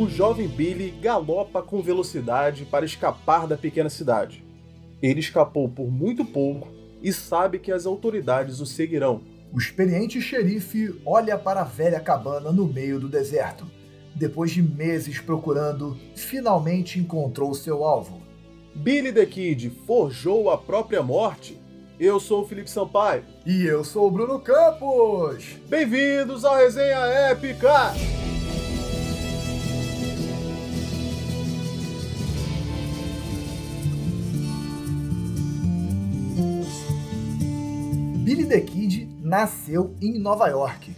o jovem Billy galopa com velocidade para escapar da pequena cidade. Ele escapou por muito pouco e sabe que as autoridades o seguirão. O experiente xerife olha para a velha cabana no meio do deserto. Depois de meses procurando, finalmente encontrou seu alvo. Billy the Kid forjou a própria morte? Eu sou o Felipe Sampaio. E eu sou o Bruno Campos. Bem-vindos à Resenha Épica! Nasceu em Nova York.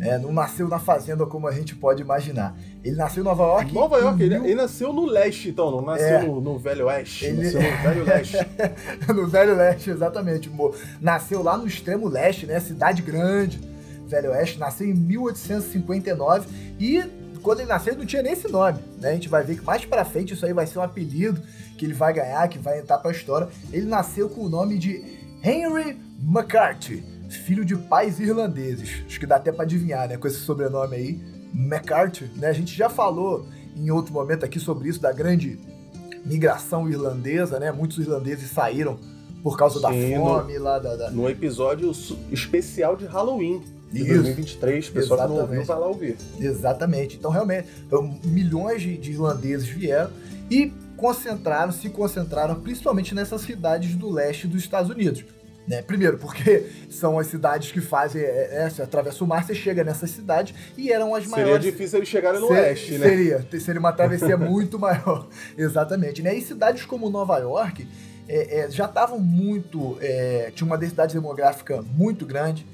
É, não nasceu na fazenda como a gente pode imaginar. Ele nasceu em Nova York. Nova York, ele, ele, nasceu no leste, então, não nasceu é, no, no, Velho Oeste. Ele... Nasceu no Velho Leste. no Velho Leste, exatamente. Nasceu lá no extremo leste, né? Cidade grande. Velho Oeste, nasceu em 1859 e quando ele nasceu não tinha nem esse nome, né? A gente vai ver que mais para frente isso aí vai ser um apelido que ele vai ganhar, que vai entrar para a história. Ele nasceu com o nome de Henry McCarthy, filho de pais irlandeses. Acho que dá até para adivinhar, né, com esse sobrenome aí, McCarthy, né? A gente já falou em outro momento aqui sobre isso da grande migração irlandesa, né? Muitos irlandeses saíram por causa Sim, da fome no, lá da, da, no episódio especial de Halloween de Isso. 2023, pessoal que não ouviu vai lá ouvir. Exatamente. Então, realmente, então, milhões de, de irlandeses vieram e concentraram, se concentraram principalmente nessas cidades do leste dos Estados Unidos. Né? Primeiro, porque são as cidades que fazem. É, é, você atravessa o mar, você chega nessas cidades e eram as maiores. Seria difícil eles chegarem no Ser, oeste, né? Seria, seria uma travessia muito maior. Exatamente. Né? E cidades como Nova York é, é, já estavam muito. É, tinha uma densidade demográfica muito grande,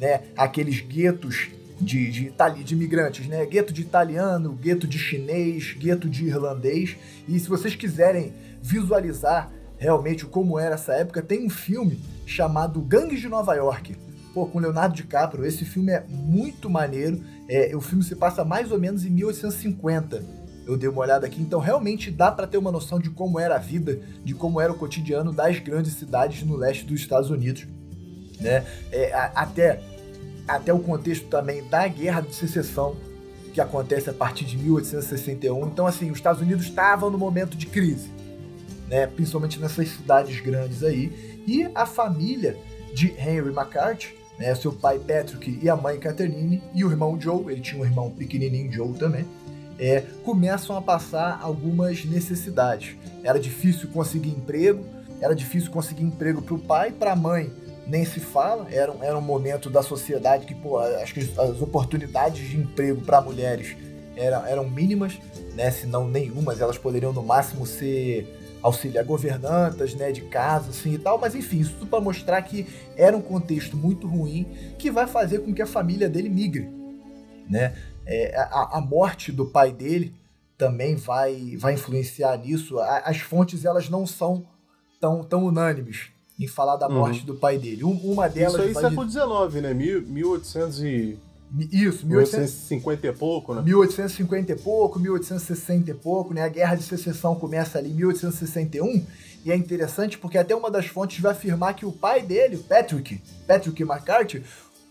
né? Aqueles guetos de, de, de imigrantes, né? Gueto de italiano, gueto de chinês, gueto de irlandês. E se vocês quiserem visualizar realmente como era essa época, tem um filme chamado Gangues de Nova York. Pô, com Leonardo DiCaprio, esse filme é muito maneiro. É, o filme se passa mais ou menos em 1850. Eu dei uma olhada aqui, então realmente dá para ter uma noção de como era a vida, de como era o cotidiano das grandes cidades no leste dos Estados Unidos, né? É, a, até até o contexto também da Guerra de Secessão que acontece a partir de 1861. Então assim, os Estados Unidos estavam no momento de crise, né? Principalmente nessas cidades grandes aí. E a família de Henry McCarthy, né, seu pai Patrick e a mãe Catherine, e o irmão Joe, ele tinha um irmão pequenininho, Joe também, é, começam a passar algumas necessidades. Era difícil conseguir emprego, era difícil conseguir emprego para o pai, para a mãe nem se fala, era, era um momento da sociedade que, pô, acho que as oportunidades de emprego para mulheres eram, eram mínimas, né, se não nenhumas, elas poderiam no máximo ser auxiliar governantas, né, de casa, assim e tal, mas enfim, isso tudo para mostrar que era um contexto muito ruim que vai fazer com que a família dele migre, né? É, a, a, morte do pai dele também vai, vai influenciar nisso. as fontes elas não são tão, tão unânimes em falar da uhum. morte uhum. do pai dele. uma delas. Isso aí século XIX, né? 1800 e isso, 1850 e pouco, né? 1850 e pouco, 1860 e pouco, né? A Guerra de Secessão começa ali em 1861 e é interessante porque até uma das fontes vai afirmar que o pai dele, Patrick, Patrick McCarthy,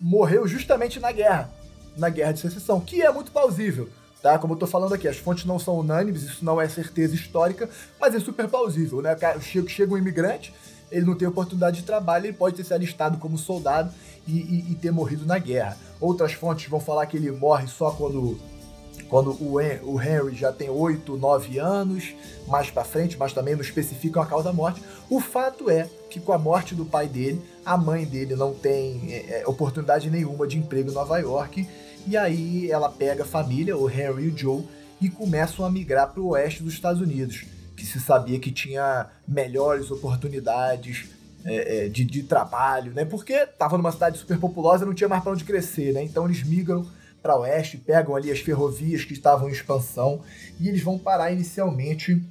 morreu justamente na guerra, na Guerra de Secessão, que é muito plausível. Tá? Como eu tô falando aqui, as fontes não são unânimes, isso não é certeza histórica, mas é super plausível, né? Chega, chega um imigrante, ele não tem oportunidade de trabalho, ele pode ter se alistado como soldado e, e, e, ter morrido na guerra. Outras fontes vão falar que ele morre só quando, quando o, o Henry já tem 8, 9 anos, mais para frente, mas também não especificam a causa da morte. O fato é que com a morte do pai dele, a mãe dele não tem é, é oportunidade nenhuma de emprego em Nova York, e aí ela pega a família, o Henry e o Joe, e começam a migrar para o oeste dos Estados Unidos que se sabia que tinha melhores oportunidades é, é, de, de, trabalho, né? Porque estava numa cidade super populosa, não tinha mais para onde crescer, né? Então eles migram para oeste, pegam ali as ferrovias que estavam em expansão e eles vão parar inicialmente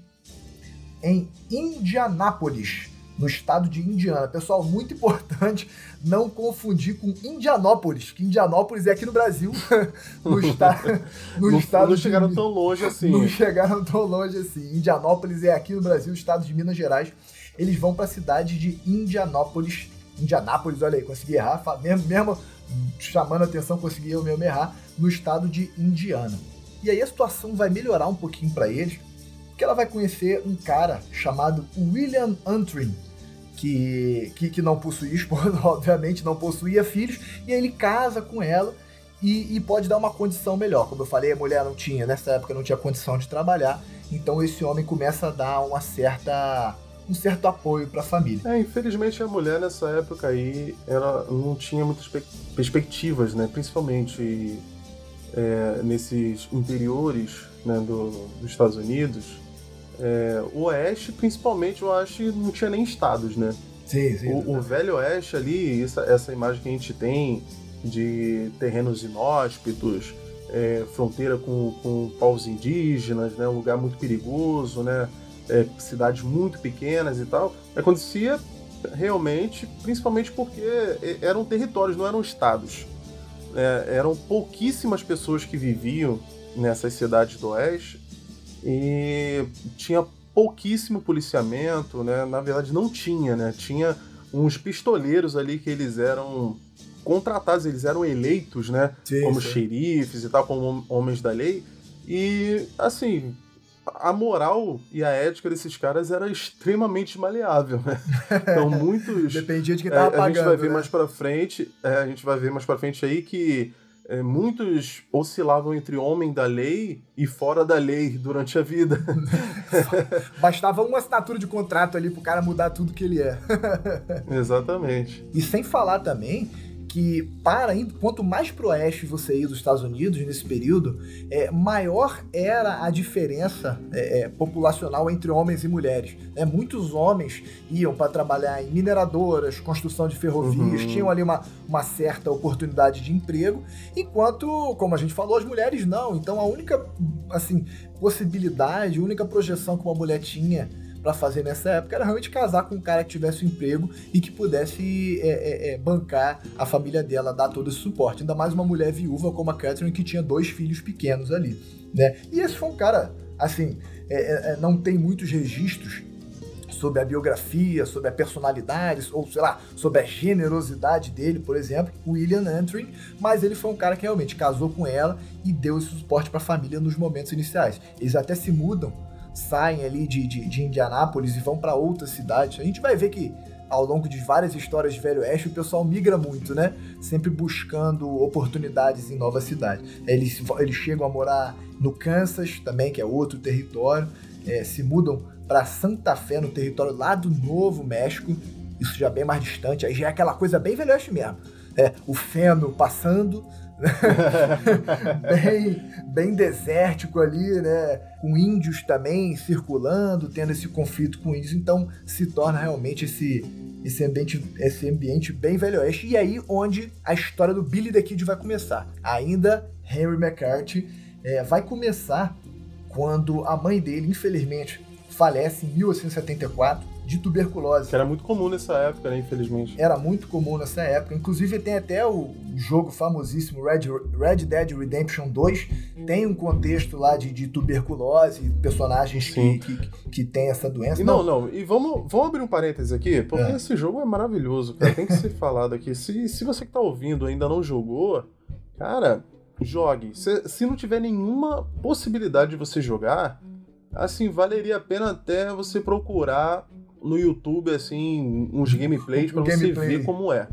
em Indianápolis, no estado de Indiana. Pessoal, muito importante não confundir com Indianópolis, que Indianópolis é aqui no Brasil, no, esta, no não, estado. Não chegaram de, tão longe assim. Não chegaram tão longe assim. Indianópolis é aqui no Brasil, estado de Minas Gerais. Eles vão para a cidade de Indianópolis. Indianápolis, olha aí, consegui errar, mesmo, mesmo chamando atenção, consegui eu mesmo errar, no estado de Indiana. E aí a situação vai melhorar um pouquinho para eles, porque ela vai conhecer um cara chamado William Antrim, que, que, que não possuía esposa, obviamente não possuía filhos, e aí ele casa com ela e, e, pode dar uma condição melhor. Como eu falei, a mulher não tinha, nessa época não tinha condição de trabalhar, então esse homem começa a dar uma certa um certo apoio para a família. É, infelizmente a mulher nessa época aí ela não tinha muitas perspectivas, né? Principalmente é, nesses interiores né, do, dos Estados Unidos. É, o Oeste, principalmente, eu acho que não tinha nem estados, né? Sim, sim. O, o Velho Oeste ali, essa, essa imagem que a gente tem de terrenos inóspitos, é, fronteira com, com povos indígenas, né? Um lugar muito perigoso, né? É, cidades muito pequenas e tal, acontecia realmente, principalmente porque eram territórios, não eram estados. É, eram pouquíssimas pessoas que viviam nessas cidades do oeste e tinha pouquíssimo policiamento, né? Na verdade não tinha, né? Tinha uns pistoleiros ali que eles eram contratados, eles eram eleitos, né? Sim, como sim. xerifes e tal, como homens da lei. E, assim, a moral e a ética desses caras era extremamente maleável, né? Então, muitos. Dependia de quem tava é, pagando. A gente vai ver né? mais pra frente. É, a gente vai ver mais pra frente aí que é, muitos oscilavam entre homem da lei e fora da lei durante a vida. Bastava uma assinatura de contrato ali pro cara mudar tudo que ele é. Exatamente. E sem falar também que para quanto mais pro oeste você ia dos Estados Unidos nesse período, é, maior era a diferença é, é, populacional entre homens e mulheres. Né? Muitos homens iam para trabalhar em mineradoras, construção de ferrovias, uhum. tinham ali uma, uma certa oportunidade de emprego, enquanto, como a gente falou, as mulheres não. Então a única assim possibilidade, a única projeção que uma mulher tinha para fazer nessa época era realmente casar com um cara que tivesse um emprego e que pudesse é, é, é, bancar a família dela, dar todo esse suporte. Ainda mais uma mulher viúva como a Catherine, que tinha dois filhos pequenos ali. Né? E esse foi um cara, assim, é, é, não tem muitos registros sobre a biografia, sobre a personalidade, ou sei lá, sobre a generosidade dele, por exemplo, William Antrim, mas ele foi um cara que realmente casou com ela e deu esse suporte para a família nos momentos iniciais. Eles até se mudam saem ali de, de, de Indianápolis e vão para outras cidades. A gente vai ver que ao longo de várias histórias de Velho Oeste, o pessoal migra muito, né? Sempre buscando oportunidades em novas cidades. Eles, eles chegam a morar no Kansas também, que é outro território, é, se mudam para Santa Fé, no território lá do Novo México, isso já bem mais distante, aí já é aquela coisa bem Velho Oeste mesmo. É, o feno passando, bem, bem desértico ali, né? Com índios também circulando, tendo esse conflito com índios, então se torna realmente esse, esse, ambiente, esse ambiente bem velho oeste. E aí onde a história do Billy the Kid vai começar. Ainda Henry McCarthy é, vai começar quando a mãe dele, infelizmente, falece em 1874 de tuberculose. Que era muito comum nessa época, né, infelizmente. Era muito comum nessa época. Inclusive tem até o jogo famosíssimo Red, Red Dead Redemption 2, tem um contexto lá de, de tuberculose, personagens que, que, que, tem essa doença. E não, não, não, e vamos, vamos abrir um parênteses aqui, porque é. esse jogo é maravilhoso, cara. Tem que ser falado aqui. Se, se você que tá ouvindo ainda não jogou, cara, jogue. Se, se não tiver nenhuma possibilidade de você jogar, assim, valeria a pena até você procurar no YouTube, assim, uns gameplays para você ver como é.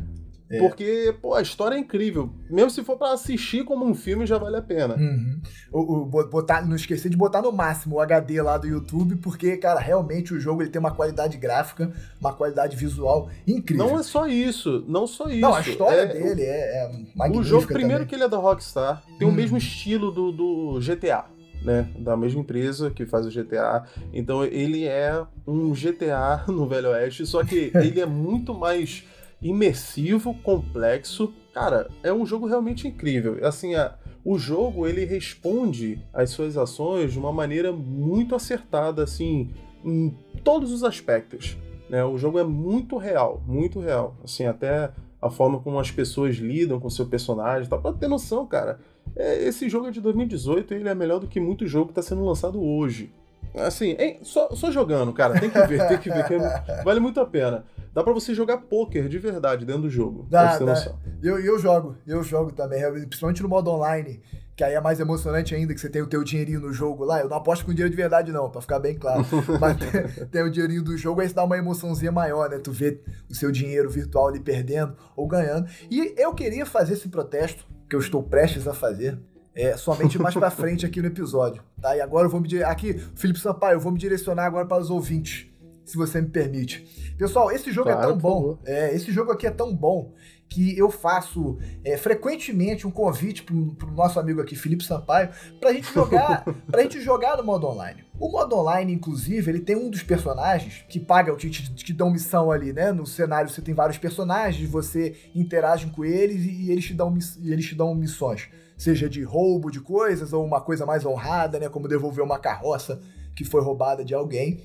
é. Porque, pô, a história é incrível. Mesmo se for para assistir como um filme, já vale a pena. Uhum. O, o, botar, não esquecer de botar no máximo o HD lá do YouTube, porque, cara, realmente o jogo ele tem uma qualidade gráfica, uma qualidade visual incrível. Não é só isso, não só isso. Não, a história é, dele é, é magnífica. O jogo, primeiro também. que ele é da Rockstar, tem o mesmo estilo do, do GTA né, da mesma empresa que faz o GTA. Então ele é um GTA no Velho Oeste, só que ele é muito mais imersivo, complexo. Cara, é um jogo realmente incrível. Assim, a, o jogo ele responde às suas ações de uma maneira muito acertada, assim, em todos os aspectos. Né? O jogo é muito real, muito real. Assim, até a forma como as pessoas lidam com seu personagem, tá? Pra ter noção, cara. É, esse jogo é de 2018 e ele é melhor do que muito jogo que está sendo lançado hoje. Assim, só, só jogando, cara, tem que ver, tem que ver, que vale muito a pena. Dá para você jogar poker de verdade dentro do jogo. Dá, dá. Eu, eu jogo, eu jogo também, principalmente no modo online. que aí é mais emocionante ainda, que você tem o teu dinheirinho no jogo lá. Eu não aposto com dinheiro de verdade, não, pra ficar bem claro. Mas tem, tem, o dinheirinho do jogo, aí isso dá uma emoçãozinha maior, né? Tu vê o seu dinheiro virtual ali perdendo ou ganhando. E eu queria fazer esse protesto, que eu estou prestes a fazer, é, somente mais pra frente aqui no episódio, tá? E agora eu vou me... Aqui, Felipe Sampaio, eu vou me direcionar agora para os ouvintes, se você me permite. Pessoal, esse jogo é claro, é tão bom. É, esse jogo aqui é tão bom que eu faço é, frequentemente um convite pro, pro nosso amigo aqui, Felipe Sampaio, pra gente jogar, pra gente jogar no modo online. O modo online, inclusive, ele tem um dos personagens que paga, te, te, te dão missão ali, né? No cenário você tem vários personagens, você interage com eles e, e eles te dão, e eles te dão missões. Seja de roubo de coisas ou uma coisa mais honrada, né? Como devolver uma carroça que foi roubada de alguém.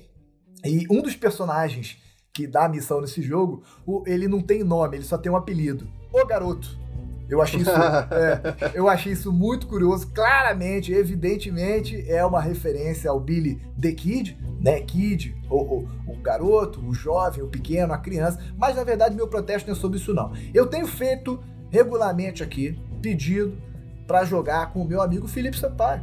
E um dos personagens que dá a missão nesse jogo, o, ele não tem nome, ele só tem um apelido. O Garoto. Eu achei isso, é, eu achei isso muito curioso. Claramente, evidentemente, é uma referência ao Billy the Kid, né? Kid, o, o, o, garoto, o jovem, o pequeno, a criança. Mas na verdade, meu protesto não é sobre isso, não. Eu tenho feito regularmente aqui pedido para jogar com o meu amigo Felipe Sampaio.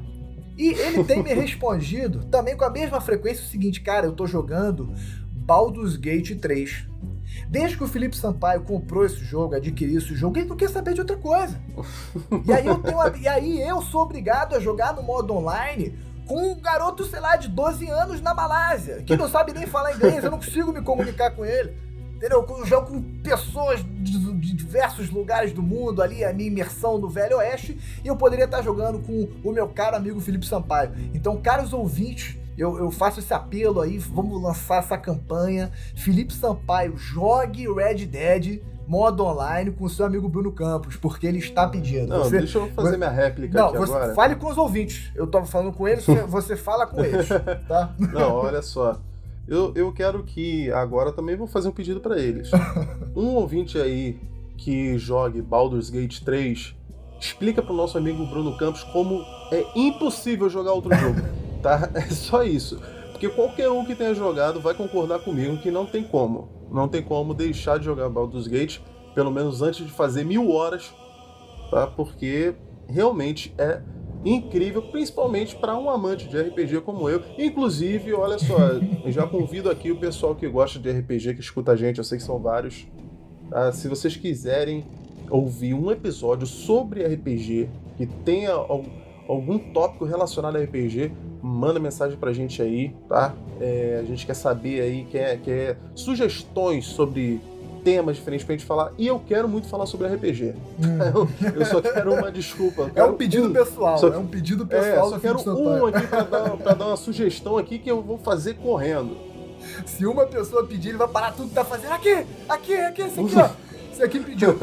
E ele tem me respondido também com a mesma frequência o seguinte, cara, eu tô jogando Baldur's Gate 3. Desde que o Felipe Sampaio comprou esse jogo, adquiriu esse jogo, ele não quer saber de outra coisa. e, aí eu tenho, e aí eu sou obrigado a jogar no modo online com um garoto, sei lá, de 12 anos na Malásia, que não sabe nem falar inglês, eu não consigo me comunicar com ele. Entendeu? Eu jogo com pessoas de, diversos lugares do mundo ali, a minha imersão no Velho Oeste, e eu poderia estar jogando com o meu caro amigo Felipe Sampaio. Então, caros ouvintes, eu, eu faço esse apelo aí, vamos lançar essa campanha. Felipe Sampaio, jogue Red Dead modo online com o seu amigo Bruno Campos, porque ele está pedindo. Não, você, deixa eu fazer você, minha réplica não, aqui você agora. Fale com os ouvintes. Eu estava falando com eles, você fala com eles, tá? Não, olha só. Eu, eu quero que agora também vou fazer um pedido para eles. Um ouvinte aí que jogue Baldur's Gate 3, explica pro nosso amigo Bruno Campos como é impossível jogar outro jogo tá? É só isso. Porque qualquer um que tenha jogado vai concordar comigo que não tem como. Não tem como deixar de jogar Baldur's Gate, pelo menos antes de fazer mil horas, tá? Porque realmente é incrível, principalmente para um amante de RPG como eu. Inclusive, olha só, já convido aqui o pessoal que gosta de RPG, que escuta a gente, eu sei que são vários. Tá? Se vocês quiserem ouvir um episódio sobre RPG que tenha algum tópico relacionado a RPG, manda mensagem pra gente aí, tá? É, a gente quer saber aí, quer, quer sugestões sobre temas diferentes pra gente falar. E eu quero muito falar sobre RPG. Hum. eu, só quero uma desculpa. É um pedido um, pessoal, só, é um pedido pessoal. É, só quero um aqui pra dar, pra dar uma sugestão aqui que eu vou fazer correndo. Se uma pessoa pedir, ele vai parar tudo que tá fazendo. Aqui, aqui, aqui, esse aqui, ó. Você aqui pediu.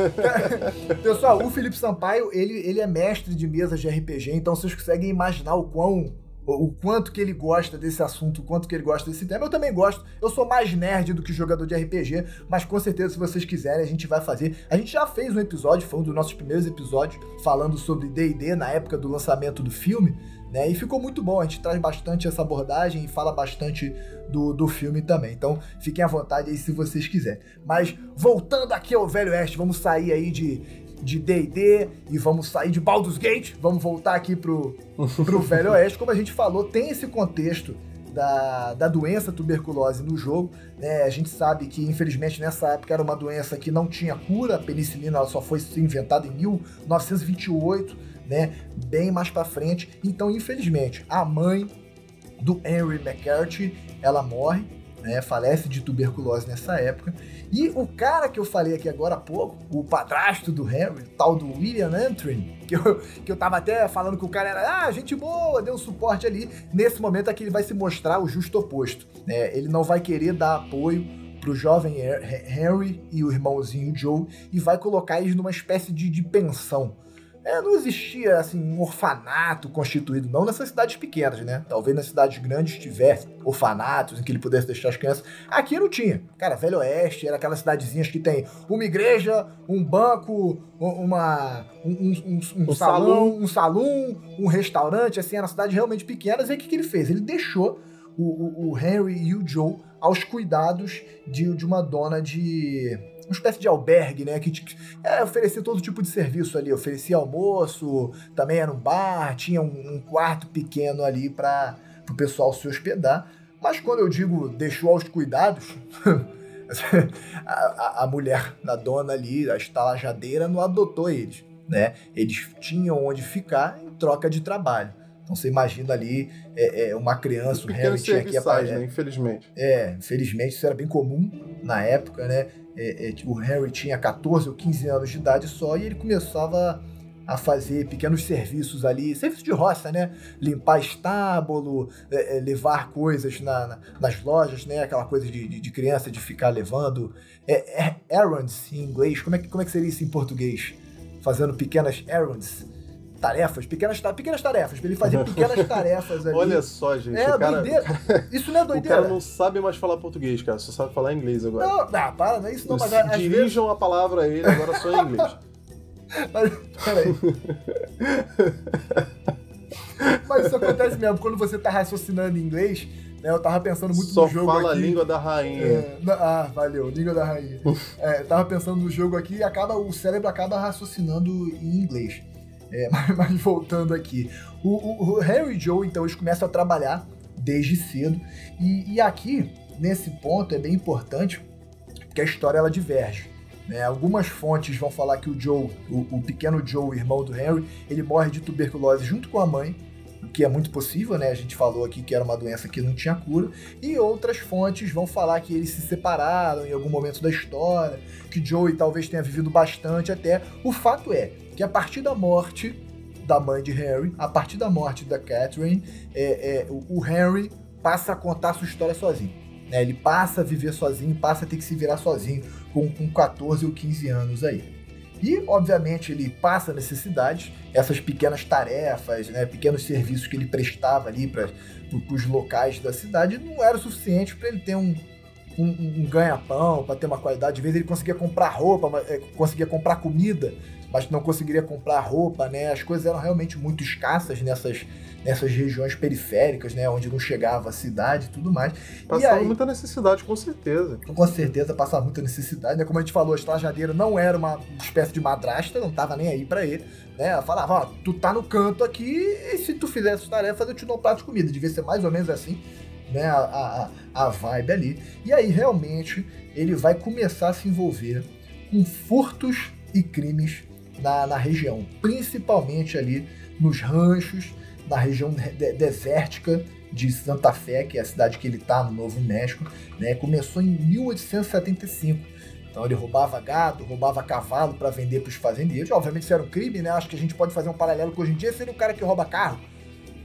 Pessoal, o Felipe Sampaio, ele, ele é mestre de mesas de RPG, então vocês conseguem imaginar o quão o quanto que ele gosta desse assunto, o quanto que ele gosta desse tema. Eu também gosto. Eu sou mais nerd do que jogador de RPG, mas com certeza, se vocês quiserem, a gente vai fazer. A gente já fez um episódio, foi um dos nossos primeiros episódios, falando sobre DD na época do lançamento do filme. Né? E ficou muito bom, a gente traz bastante essa abordagem e fala bastante do, do filme também. Então fiquem à vontade aí se vocês quiserem. Mas voltando aqui ao Velho Oeste, vamos sair aí de de D&D e vamos sair de Baldur's Gate, vamos voltar aqui pro, pro Velho Oeste. Como a gente falou, tem esse contexto da, da doença tuberculose no jogo. Né? A gente sabe que, infelizmente, nessa época era uma doença que não tinha cura. A penicilina ela só foi inventada em 1928 né? Bem mais para frente. Então, infelizmente, a mãe do Henry McCarthy, ela morre, né? Falece de tuberculose nessa época. E o cara que eu falei aqui agora há pouco, o padrasto do Henry, tal do William Antrim, que eu, que eu tava até falando que o cara era, ah, gente boa, deu suporte ali. Nesse momento aqui ele vai se mostrar o justo oposto. Né? Ele não vai querer dar apoio pro jovem Henry e o irmãozinho Joe e vai colocar eles numa espécie de, de pensão é, não existia assim um orfanato constituído, não nessas cidades pequenas, né? Talvez nas cidades grandes tivesse orfanatos em que ele pudesse deixar as crianças. Aqui não tinha. Cara, Velho Oeste era aquelas cidadezinhas que tem uma igreja, um banco, uma, um, um, um, um salão, salão, um salão, um restaurante, assim, eram cidades realmente pequenas. E o que, que ele fez? Ele deixou o, o, o Henry e o Joe aos cuidados de, de uma dona de uma espécie de albergue, né? Que é, oferecia todo tipo de serviço ali. Oferecia almoço, também era um bar, tinha um, um quarto pequeno ali para o pessoal se hospedar. Mas quando eu digo deixou aos cuidados, a, a, a, mulher da dona ali, a estalajadeira, não adotou eles. Né? Eles tinham onde ficar em troca de trabalho. Então você imagina ali é, é, uma criança, o Harry tinha que aparecer. Né? Infelizmente. É, infelizmente isso era bem comum na época, né? É, é, o Harry tinha 14 ou 15 anos de idade só e ele começava a fazer pequenos serviços ali, serviços de roça, né? Limpar estábulo, é, é, levar coisas na, na, nas lojas, né? Aquela coisa de, de, de criança de ficar levando é, errands em inglês. Como é, que, como é que seria isso em português? Fazendo pequenas errands tarefas, pequenas, pequenas tarefas, ele fazia pequenas tarefas ali. Olha só, gente. É, cara, doideira. Isso não é doideira. O cara não sabe mais falar português, cara, só sabe falar inglês agora. Não, não para, não é isso não. Mas, Dirijam vezes... a palavra a ele agora só em inglês. mas, peraí. mas isso acontece mesmo, quando você tá raciocinando em inglês, né, eu tava pensando muito Só no jogo fala aqui. a língua da rainha. É, ah, valeu, língua da rainha. é, tava pensando no jogo aqui e acaba, o cérebro acaba raciocinando em inglês. É, mas, mas, voltando aqui. O, o, o, Harry e Joe, então, eles começam a trabalhar desde cedo. E, e aqui, nesse ponto, é bem importante que a história ela diverge. Né? Algumas fontes vão falar que o Joe, o, o pequeno Joe, irmão do Harry, ele morre de tuberculose junto com a mãe o que é muito possível, né? A gente falou aqui que era uma doença que não tinha cura. E outras fontes vão falar que eles se separaram em algum momento da história, que Joey talvez tenha vivido bastante até. O fato é que a partir da morte da mãe de Harry, a partir da morte da Catherine, é, é, o, Harry passa a contar sua história sozinho. Né? Ele passa a viver sozinho, passa a ter que se virar sozinho com, com 14 ou 15 anos aí. E, obviamente, ele passa necessidades, essas pequenas tarefas, né, pequenos serviços que ele prestava ali para os locais da cidade, não era o suficiente para ele ter um, um, um ganha-pão, para ter uma qualidade. De vez ele conseguia comprar roupa, é, conseguia comprar comida, mas não conseguiria comprar roupa, né? As coisas eram realmente muito escassas nessas nessas regiões periféricas, né, onde não chegava a cidade e tudo mais. Passava aí, muita necessidade, com certeza. Com certeza passava muita necessidade, né? Como a gente falou, a estajadeira não era uma espécie de madrasta, não tava nem aí para ele, né? Ela falava, ó, tu tá no canto aqui e se tu fizer essas tarefas eu te dou um prato de comida. Devia ser mais ou menos assim, né, a, a, a vibe ali. E aí, realmente, ele vai começar a se envolver com furtos e crimes na, na região, principalmente ali nos ranchos na região de desértica de Santa Fé, que é a cidade que ele está no Novo México, né? Começou em 1875. Então ele roubava gado, roubava cavalo para vender para os fazendeiros. Obviamente isso era um crime, né? Acho que a gente pode fazer um paralelo com hoje em dia seria o cara que rouba carro,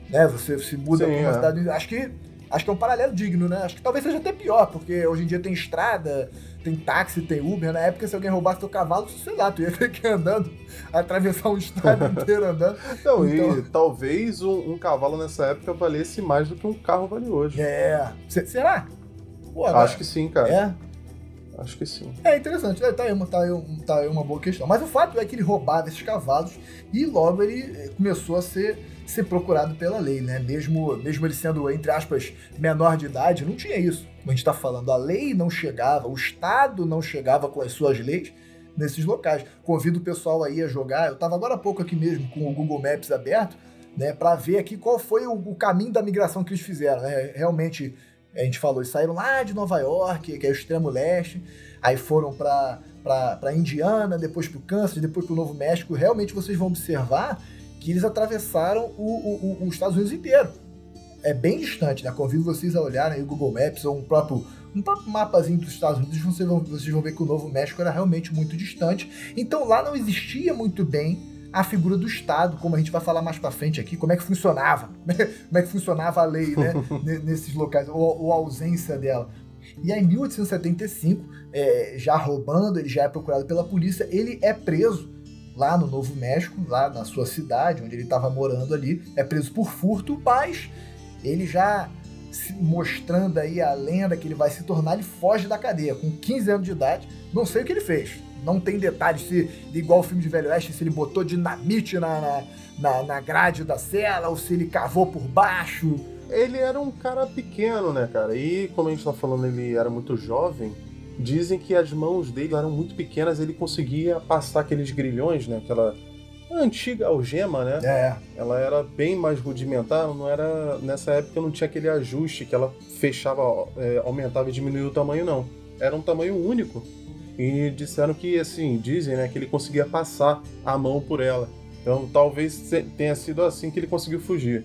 né? Você se muda para uma é. cidade, acho que acho que é um paralelo digno, né? Acho que talvez seja até pior, porque hoje em dia tem estrada, tem táxi, tem Uber. Na época, se alguém roubasse teu cavalo, sei lá, tu ia ter que ir andando, atravessar um estado inteiro andando. Não, então... e talvez um, um, cavalo nessa época valesse mais do que um carro vale hoje. É. C será? Pô, Acho que sim, cara. É? Acho que sim. É interessante, tá aí, uma, tá, aí, tá aí uma boa questão. Mas o fato é que ele roubava esses cavalos e logo ele eh, começou a ser ser procurado pela lei, né? Mesmo, mesmo ele sendo, entre aspas, menor de idade, não tinha isso. Como a gente está falando, a lei não chegava, o Estado não chegava com as suas leis nesses locais. Convido o pessoal aí a jogar. Eu estava agora há pouco aqui mesmo com o Google Maps aberto, né? Para ver aqui qual foi o, o, caminho da migração que eles fizeram, né? Realmente, a gente falou, eles saíram lá de Nova York, que é o extremo leste, aí foram para para Indiana, depois para o Kansas, depois para o Novo México. Realmente vocês vão observar que eles atravessaram o, o, o, os Estados Unidos inteiro. É bem distante, né? Convido vocês a olharem o Google Maps ou um próprio, um próprio mapazinho dos Estados Unidos, vocês vão, vocês vão ver que o Novo México era realmente muito distante. Então lá não existia muito bem a figura do Estado, como a gente vai falar mais para frente aqui, como é que funcionava, como é que funcionava a lei né, nesses locais, ou, ou, a ausência dela. E aí, em 1875, é, já roubando, ele já é procurado pela polícia, ele é preso lá no Novo México, lá na sua cidade, onde ele estava morando ali, é preso por furto, mas ele já mostrando aí a lenda que ele vai se tornar, ele foge da cadeia com 15 anos de idade. Não sei o que ele fez. Não tem detalhes se, igual o filme de Velho Oeste, se ele botou dinamite na, na, na, na grade da cela ou se ele cavou por baixo. Ele era um cara pequeno, né, cara? E como a gente tá falando, ele era muito jovem dizem que as mãos dele eram muito pequenas, ele conseguia passar aqueles grilhões, né? Aquela antiga algema, né? É. Ela era bem mais rudimentar, não era nessa época não tinha aquele ajuste que ela fechava, é, aumentava e diminuía o tamanho, não. Era um tamanho único. E disseram que, assim, dizem, né, que ele conseguia passar a mão por ela. Então talvez tenha sido assim que ele conseguiu fugir.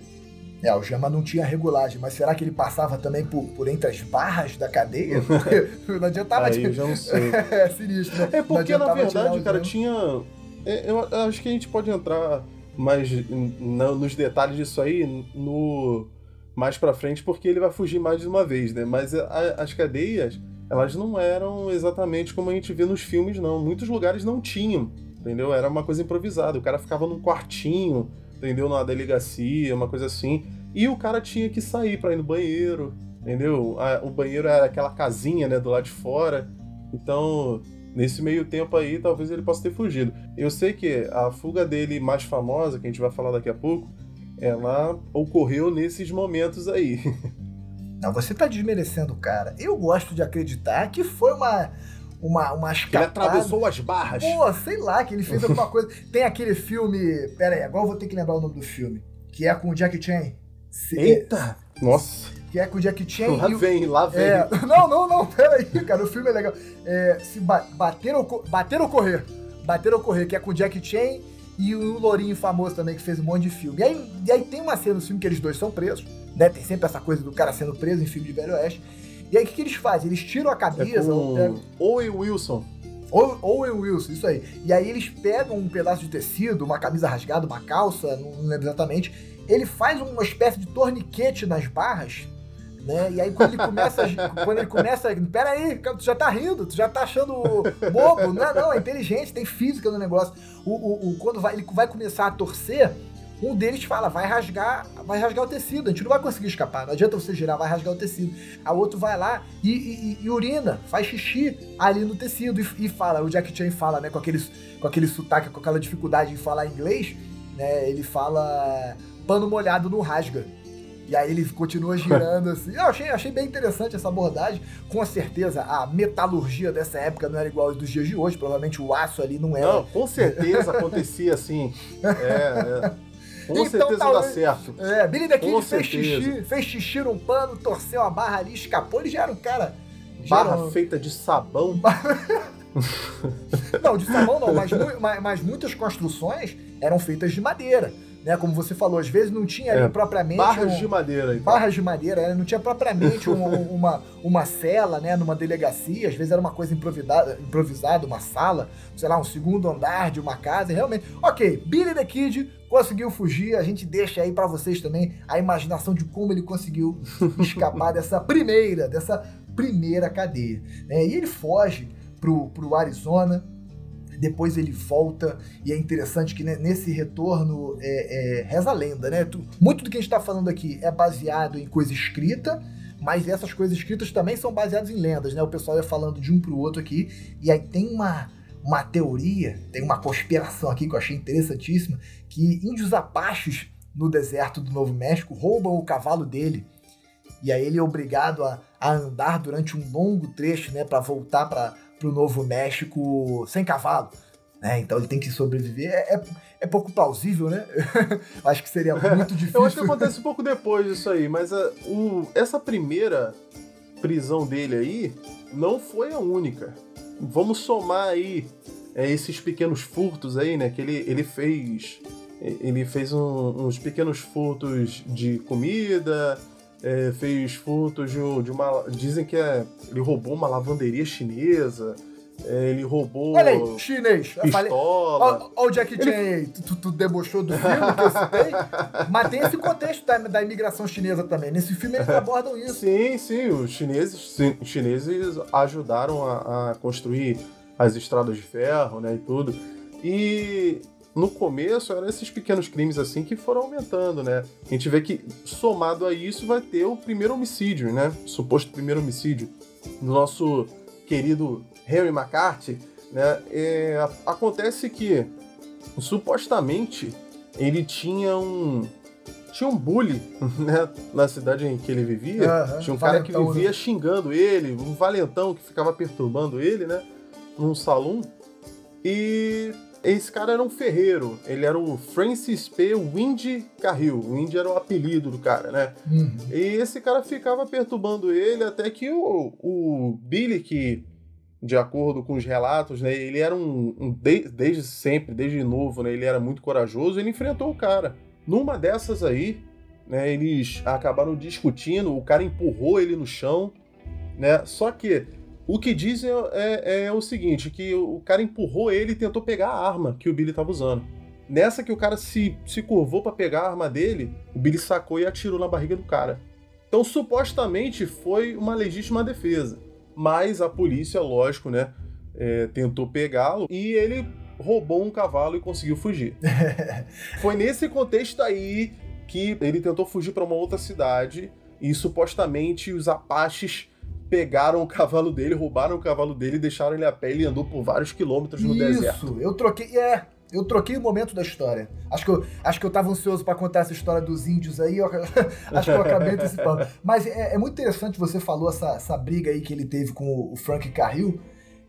É, o Jama não tinha regulagem, mas será que ele passava também por, por entre as barras da cadeia? não adiantava... Aí eu já não sei. é sinistro, né? É porque, na verdade, cara, tinha... É, eu acho que a gente pode entrar mais nos detalhes disso aí no mais para frente, porque ele vai fugir mais de uma vez, né? Mas a, as cadeias, elas não eram exatamente como a gente vê nos filmes, não. Muitos lugares não tinham, entendeu? Era uma coisa improvisada. O cara ficava num quartinho, entendeu? Numa delegacia, uma coisa assim. E o cara tinha que sair para ir no banheiro, entendeu? o banheiro era aquela casinha, né, do lado de fora. Então, nesse meio tempo aí, talvez ele possa ter fugido. Eu sei que a fuga dele mais famosa, que a gente vai falar daqui a pouco, ela ocorreu nesses momentos aí. Não, você tá desmerecendo o cara. Eu gosto de acreditar que foi uma uma, uma escapada. Ele atravessou as barras. Pô, sei lá, que ele fez alguma coisa. Tem aquele filme. Pera aí, agora eu vou ter que lembrar o nome do filme. Que é com o Jack Chan. Eita! Nossa! Que é com o Jack Chan. Lá vem, o... lá vem. É... Não, não, não, pera aí, cara. O filme é legal. É, se ba bater, ou... bater ou correr. Bater ou correr, que é com o Jack Chan e o Lourinho famoso também, que fez um monte de filme. E aí, e aí tem uma cena no filme que eles dois são presos, né? Tem sempre essa coisa do cara sendo preso em filme de Velho Oeste. E aí o que, que eles fazem? Eles tiram a camisa. É com... pegam... Owen Wilson. Owen Wilson, isso aí. E aí eles pegam um pedaço de tecido, uma camisa rasgada, uma calça, não lembro exatamente. Ele faz uma espécie de torniquete nas barras, né? E aí quando ele começa, quando ele começa, pera aí, tu já tá rindo, tu já tá achando bobo, não é não, é inteligente, tem física no negócio. O, o, o, quando vai, ele vai começar a torcer, um deles fala, vai rasgar, vai rasgar o tecido, a gente não vai conseguir escapar, não adianta você girar, vai rasgar o tecido. A outro vai lá e, e, e urina, faz xixi ali no tecido e, e, fala, o Jack Chan fala, né, com aquele, com aquele sotaque, com aquela dificuldade em falar inglês, né, ele fala pano molhado não rasga. E aí ele continua girando assim. Eu achei, achei bem interessante essa abordagem. Com certeza a metalurgia dessa época não era igual aos dos dias de hoje. Provavelmente o aço ali não era. Não, com certeza acontecia assim. É, é. Com então, certeza talvez, dá certo. É, Billy the Kid fez xixi, fez xixi num pano, torceu a barra ali, escapou, ele já era um cara. Barra era... feita de sabão. não, de sabão não, mas, mas, mas muitas construções eram feitas de madeira né? Como você falou, às vezes não tinha é, propriamente. Barras um, de madeira, então. Barras de madeira, né? não tinha propriamente um, uma, uma cela, né? Numa delegacia, às vezes era uma coisa improvisada, improvisada, uma sala, sei lá, um segundo andar de uma casa, realmente. Ok, Billy the Kid conseguiu fugir, a gente deixa aí para vocês também a imaginação de como ele conseguiu escapar dessa primeira, dessa primeira cadeia. Né? E ele foge pro, pro Arizona, depois ele volta, e é interessante que né, nesse retorno é, é, reza a lenda, né? Muito do que a gente está falando aqui é baseado em coisa escrita, mas essas coisas escritas também são baseadas em lendas, né? O pessoal ia falando de um para o outro aqui, e aí tem uma, uma teoria, tem uma conspiração aqui que eu achei interessantíssima, que índios apaches no deserto do Novo México roubam o cavalo dele, e aí ele é obrigado a, a andar durante um longo trecho, né, para voltar para para o Novo México sem cavalo. Né? Então ele tem que sobreviver. É, é, é pouco plausível, né? acho que seria muito difícil. Eu acho que acontece um pouco depois disso aí, mas uh, o, essa primeira prisão dele aí não foi a única. Vamos somar aí é, esses pequenos furtos aí, né? Que ele, ele fez. Ele fez um, uns pequenos furtos de comida, é, fez furtos de, de, uma. Dizem que é, ele roubou uma lavanderia chinesa. É, ele roubou. Olha aí, chinês. Pistola. Olha o Jack Chan ele... tu, tu, debochou do filme que eu citei. mas tem esse contexto da, da imigração chinesa também. Nesse filme eles abordam isso. Sim, sim. Os chineses, sim, chineses ajudaram a, a construir as estradas de ferro, né? E tudo. E no começo eram esses pequenos crimes assim que foram aumentando, né? A gente vê que somado a isso vai ter o primeiro homicídio, né? O suposto primeiro homicídio do nosso querido Henry McCarthy, né? É, acontece que supostamente ele tinha um tinha um bully, né, na cidade em que ele vivia. Uhum, tinha um cara que vivia né? xingando ele, um valentão que ficava perturbando ele, né, num salão. E esse cara era um ferreiro. Ele era o Francis P. Windy Carril. Windy era o apelido do cara, né? Uhum. E esse cara ficava perturbando ele até que o, o Billy, que de acordo com os relatos, né, ele era um, um de, desde sempre, desde novo, né, ele era muito corajoso. Ele enfrentou o cara. Numa dessas aí, né, eles acabaram discutindo, o cara empurrou ele no chão, né? Só que o que dizem é, é, é, o seguinte, que o cara empurrou ele e tentou pegar a arma que o Billy estava usando. Nessa que o cara se, se curvou para pegar a arma dele, o Billy sacou e atirou na barriga do cara. Então, supostamente, foi uma legítima defesa. Mas a polícia, lógico, né, é, tentou pegá-lo e ele roubou um cavalo e conseguiu fugir. Foi nesse contexto aí que ele tentou fugir para uma outra cidade e supostamente os apaches pegaram o cavalo dele, roubaram o cavalo dele, deixaram ele a pé e ele andou por vários quilômetros no Isso, deserto. Isso, eu troquei, é, eu troquei o momento da história. Acho que eu, acho que eu tava ansioso para contar essa história dos índios aí, eu, acho que eu acabei antecipando. Mas é, é, muito interessante, você falou essa, essa briga aí que ele teve com o Frank Carril,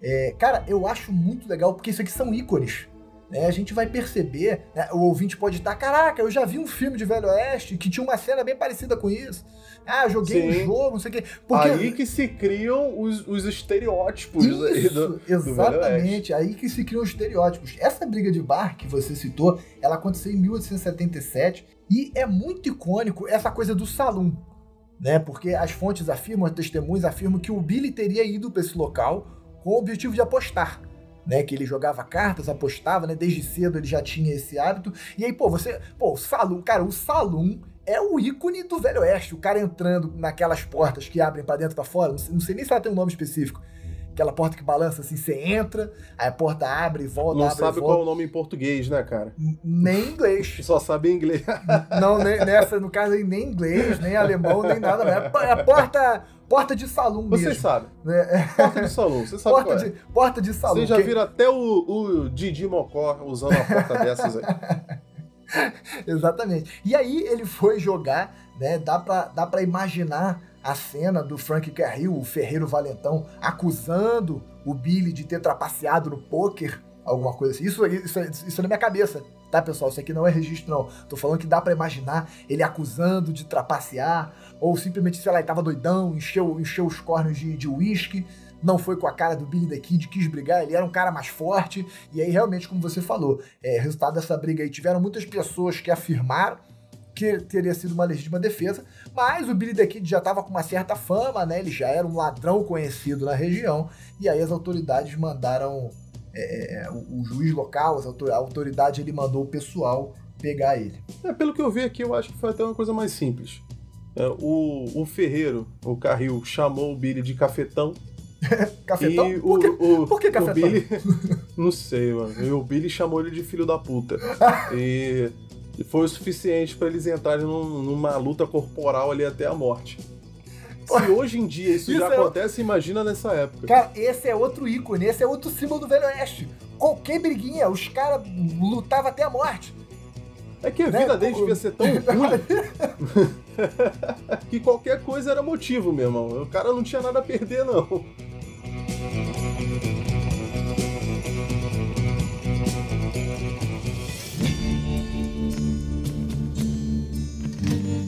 é, cara, eu acho muito legal, porque isso aqui são ícones. Né? A gente vai perceber, né? o ouvinte pode estar, caraca, eu já vi um filme de Velho Oeste que tinha uma cena bem parecida com isso. Ah, joguei Sim. um jogo, não sei o quê. Porque... Aí que se criam os, os estereótipos isso, aí do, exatamente, do aí que se criam os estereótipos. Essa briga de bar que você citou, ela aconteceu em 1877 e é muito icônico essa coisa do salão. Né, porque as fontes afirmam, as testemunhas afirmam que o Billy teria ido para esse local com o objetivo de apostar. Né, que ele jogava cartas, apostava, né, desde cedo ele já tinha esse hábito. E aí, pô, você, pô, o Salum, cara, o Salum é o ícone do Velho Oeste, o cara entrando naquelas portas que abrem para dentro para fora, não sei, não sei nem se ela tem um nome específico. Aquela porta que balança assim, você entra, aí a porta abre e volta, Não abre sabe qual é o nome em português, né, cara? Nem inglês. Só sabe inglês. Não, nem, nessa, no caso aí, nem inglês, nem alemão, nem nada. É a porta Porta de salão mesmo. Você sabe. É. Porta de salão, você sabe porta de, é. Porta de salão. Você já viram até o, o Didi Mocó usando uma porta dessas aí. Exatamente. E aí ele foi jogar, né? Dá pra, dá pra imaginar a cena do Frank Carril, o Ferreiro Valentão, acusando o Billy de ter trapaceado no poker, alguma coisa assim. Isso, isso, isso é na minha cabeça tá, pessoal? Isso aqui não é registro, não. Tô falando que dá para imaginar ele acusando de trapacear, ou simplesmente, sei lá, ele tava doidão, encheu, encheu os cornos de uísque, não foi com a cara do Billy the Kid, quis brigar, ele era um cara mais forte, e aí realmente, como você falou, é, resultado dessa briga aí, tiveram muitas pessoas que afirmaram que teria sido uma legítima defesa, mas o Billy the Kid já estava com uma certa fama, né? Ele já era um ladrão conhecido na região, e aí as autoridades mandaram é, é, o, o, juiz local, a autoridade, ele mandou o pessoal pegar ele. É, pelo que eu vi aqui, eu acho que foi até uma coisa mais simples. É, o, o Ferreiro, o Carril, chamou o Billy de cafetão. cafetão? E por, que, o, por que cafetão? O Billy, não sei, mano. E o Billy chamou ele de filho da puta. e foi o suficiente para eles entrarem num, numa luta corporal ali até a morte. Se hoje em dia isso, isso já é acontece, imagina nessa época. Cara, esse é outro ícone, esse é outro símbolo do Velho Oeste. Qualquer briguinha, os caras lutavam até a morte. É que a né? vida deles devia ser tão ruim que qualquer coisa era motivo, meu irmão. O cara não tinha nada a perder, não.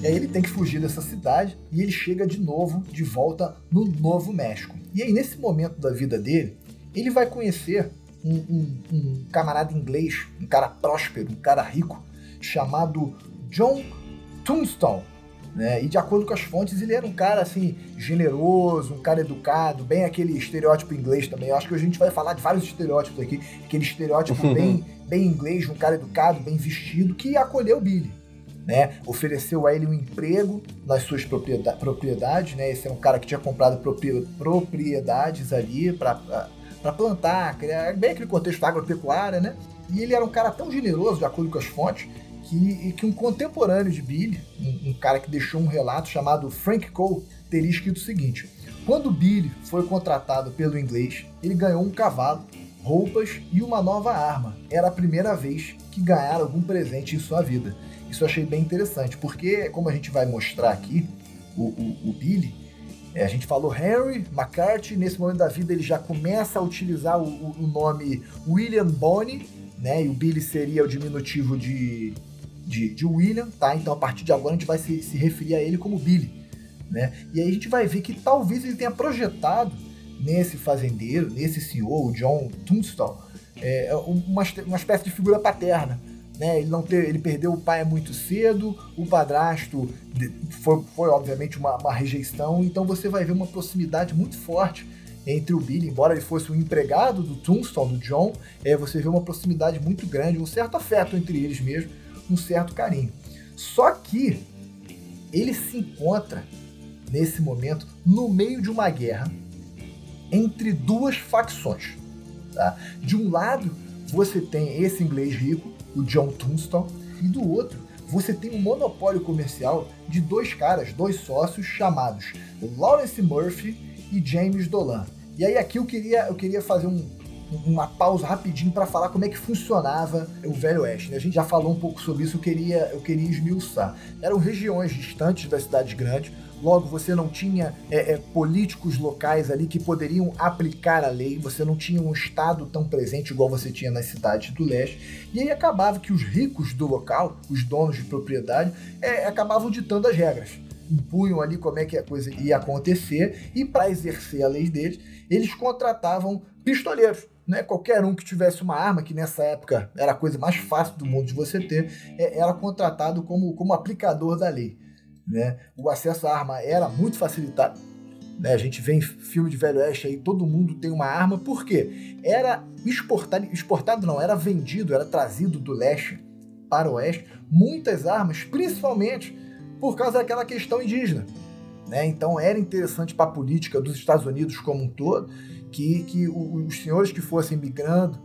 E aí ele tem que fugir dessa cidade e ele chega de novo, de volta no Novo México. E aí, nesse momento da vida dele, ele vai conhecer um, um, um camarada inglês, um cara próspero, um cara rico, chamado John Tombstone. Né? E de acordo com as fontes, ele era um cara assim, generoso, um cara educado, bem aquele estereótipo inglês também. Eu acho que a gente vai falar de vários estereótipos aqui. Aquele estereótipo bem, bem inglês, um cara educado, bem vestido, que acolheu Billy né? Ofereceu a ele um emprego nas suas propriedades, né? Esse era um cara que tinha comprado propriedades ali para plantar, criar bem aquele contexto agropecuário, né? E ele era um cara tão generoso, de acordo com as fontes, que, que um contemporâneo de Billy, um, um cara que deixou um relato chamado Frank Cole, teria escrito o seguinte: quando Billy foi contratado pelo inglês, ele ganhou um cavalo, roupas e uma nova arma. Era a primeira vez que ganhara algum presente em sua vida. Isso eu achei bem interessante, porque, como a gente vai mostrar aqui, o, o, o Billy, é, a gente falou Henry McCarthy, nesse momento da vida ele já começa a utilizar o, o nome William Bonney, né? E o Billy seria o diminutivo de, de, de, William, tá? Então a partir de agora a gente vai se, se referir a ele como Billy, né? E aí a gente vai ver que talvez ele tenha projetado nesse fazendeiro, nesse senhor, o John Tunstall, é, uma, uma espécie de figura paterna. Né? Ele, não ter, ele perdeu o pai muito cedo, o padrasto foi, foi obviamente uma, uma rejeição, então você vai ver uma proximidade muito forte entre o Billy, embora ele fosse um empregado do Tombstone, do John, é, você vê uma proximidade muito grande, um certo afeto entre eles mesmo, um certo carinho. Só que ele se encontra nesse momento no meio de uma guerra entre duas facções. Tá? De um lado, você tem esse inglês rico, o John Tunstall, e do outro, você tem um monopólio comercial de dois caras, dois sócios chamados Lawrence Murphy e James Dolan. E aí aqui eu queria, eu queria fazer um, uma pausa rapidinho para falar como é que funcionava o Velho Oeste. Né? A gente já falou um pouco sobre isso, eu queria, eu queria esmiuçar. Eram regiões distantes das cidades grandes, logo você não tinha é, é, políticos locais ali que poderiam aplicar a lei, você não tinha um Estado tão presente igual você tinha nas cidades do leste, e aí acabava que os ricos do local, os donos de propriedade, é, acabavam ditando as regras. Impunham ali como é que a coisa ia acontecer, e para exercer a lei deles, eles contratavam pistoleiros. Né, qualquer um que tivesse uma arma, que nessa época era a coisa mais fácil do mundo de você ter, é, era contratado como, como aplicador da lei. Né? O acesso à arma era muito facilitado. Né? A gente vê em filme de Velho Oeste aí, todo mundo tem uma arma, por quê? Era exportado, exportado não, era vendido, era trazido do leste para o oeste, muitas armas, principalmente por causa daquela questão indígena. Né? Então era interessante para a política dos Estados Unidos como um todo que, que os senhores que fossem migrando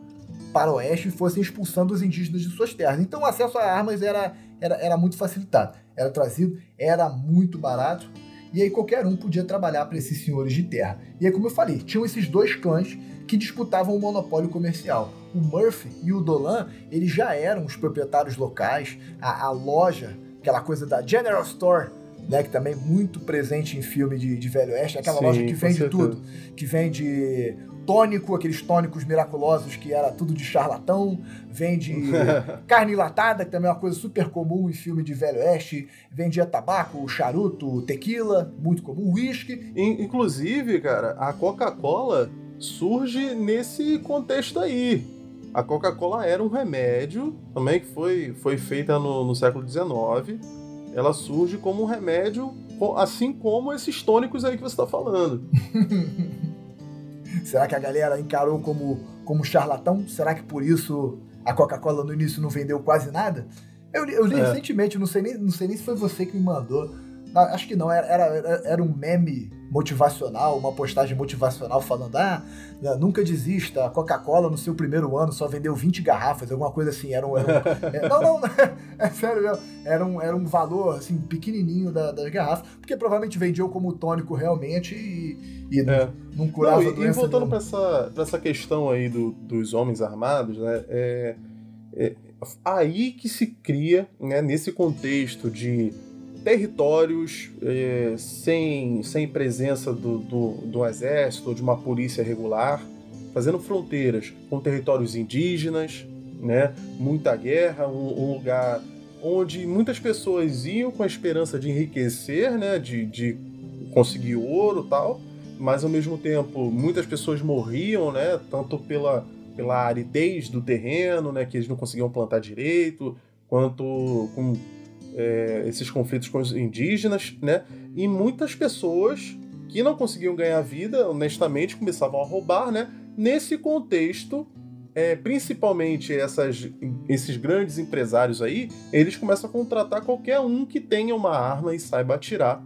para o oeste fossem expulsando os indígenas de suas terras. Então o acesso a armas era, era, era muito facilitado era trazido, era muito barato, e aí qualquer um podia trabalhar para esses senhores de terra. E aí, como eu falei, tinham esses dois clãs que disputavam o monopólio comercial. O Murphy e o Dolan, eles já eram os proprietários locais, a, a loja, aquela coisa da General Store, né, que também é muito presente em filme de, de Velho Oeste, aquela Sim, loja que vende tudo, que vende tônico, aqueles tônicos miraculosos que era tudo de charlatão, vende carne latada, que também é uma coisa super comum em filme de Velho Oeste, vendia tabaco, charuto, tequila, muito comum, whisky. Inclusive, cara, a Coca-Cola surge nesse contexto aí. A Coca-Cola era um remédio também que foi, foi feita no, no século XIX. Ela surge como um remédio, assim como esses tônicos aí que você está falando. Será que a galera encarou como, como charlatão? Será que por isso a Coca-Cola no início não vendeu quase nada? Eu, eu li é. recentemente, não sei, nem, não sei nem se foi você que me mandou. Acho que não, era, era, era um meme motivacional, uma postagem motivacional falando: ah, né, nunca desista, a Coca-Cola no seu primeiro ano só vendeu 20 garrafas, alguma coisa assim. Era um, era um, é, não, não, é sério mesmo. Era um, era um valor assim, pequenininho da, das garrafas, porque provavelmente vendiam como tônico realmente e, e é. não, não curava não, e, e voltando para essa, essa questão aí do, dos homens armados, né? É, é aí que se cria, né, nesse contexto de territórios é, sem, sem presença do, do, do exército ou de uma polícia regular, fazendo fronteiras com territórios indígenas, né? muita guerra, um, um, lugar onde muitas pessoas iam com a esperança de enriquecer, né? de, de conseguir ouro tal, mas ao mesmo tempo muitas pessoas morriam, né? tanto pela, pela aridez do terreno, né? que eles não conseguiam plantar direito, quanto com é, esses conflitos com os indígenas, né? E muitas pessoas que não conseguiam ganhar vida, honestamente, começavam a roubar, né? Nesse contexto, é, principalmente essas, esses grandes empresários aí, eles começam a contratar qualquer um que tenha uma arma e saiba atirar,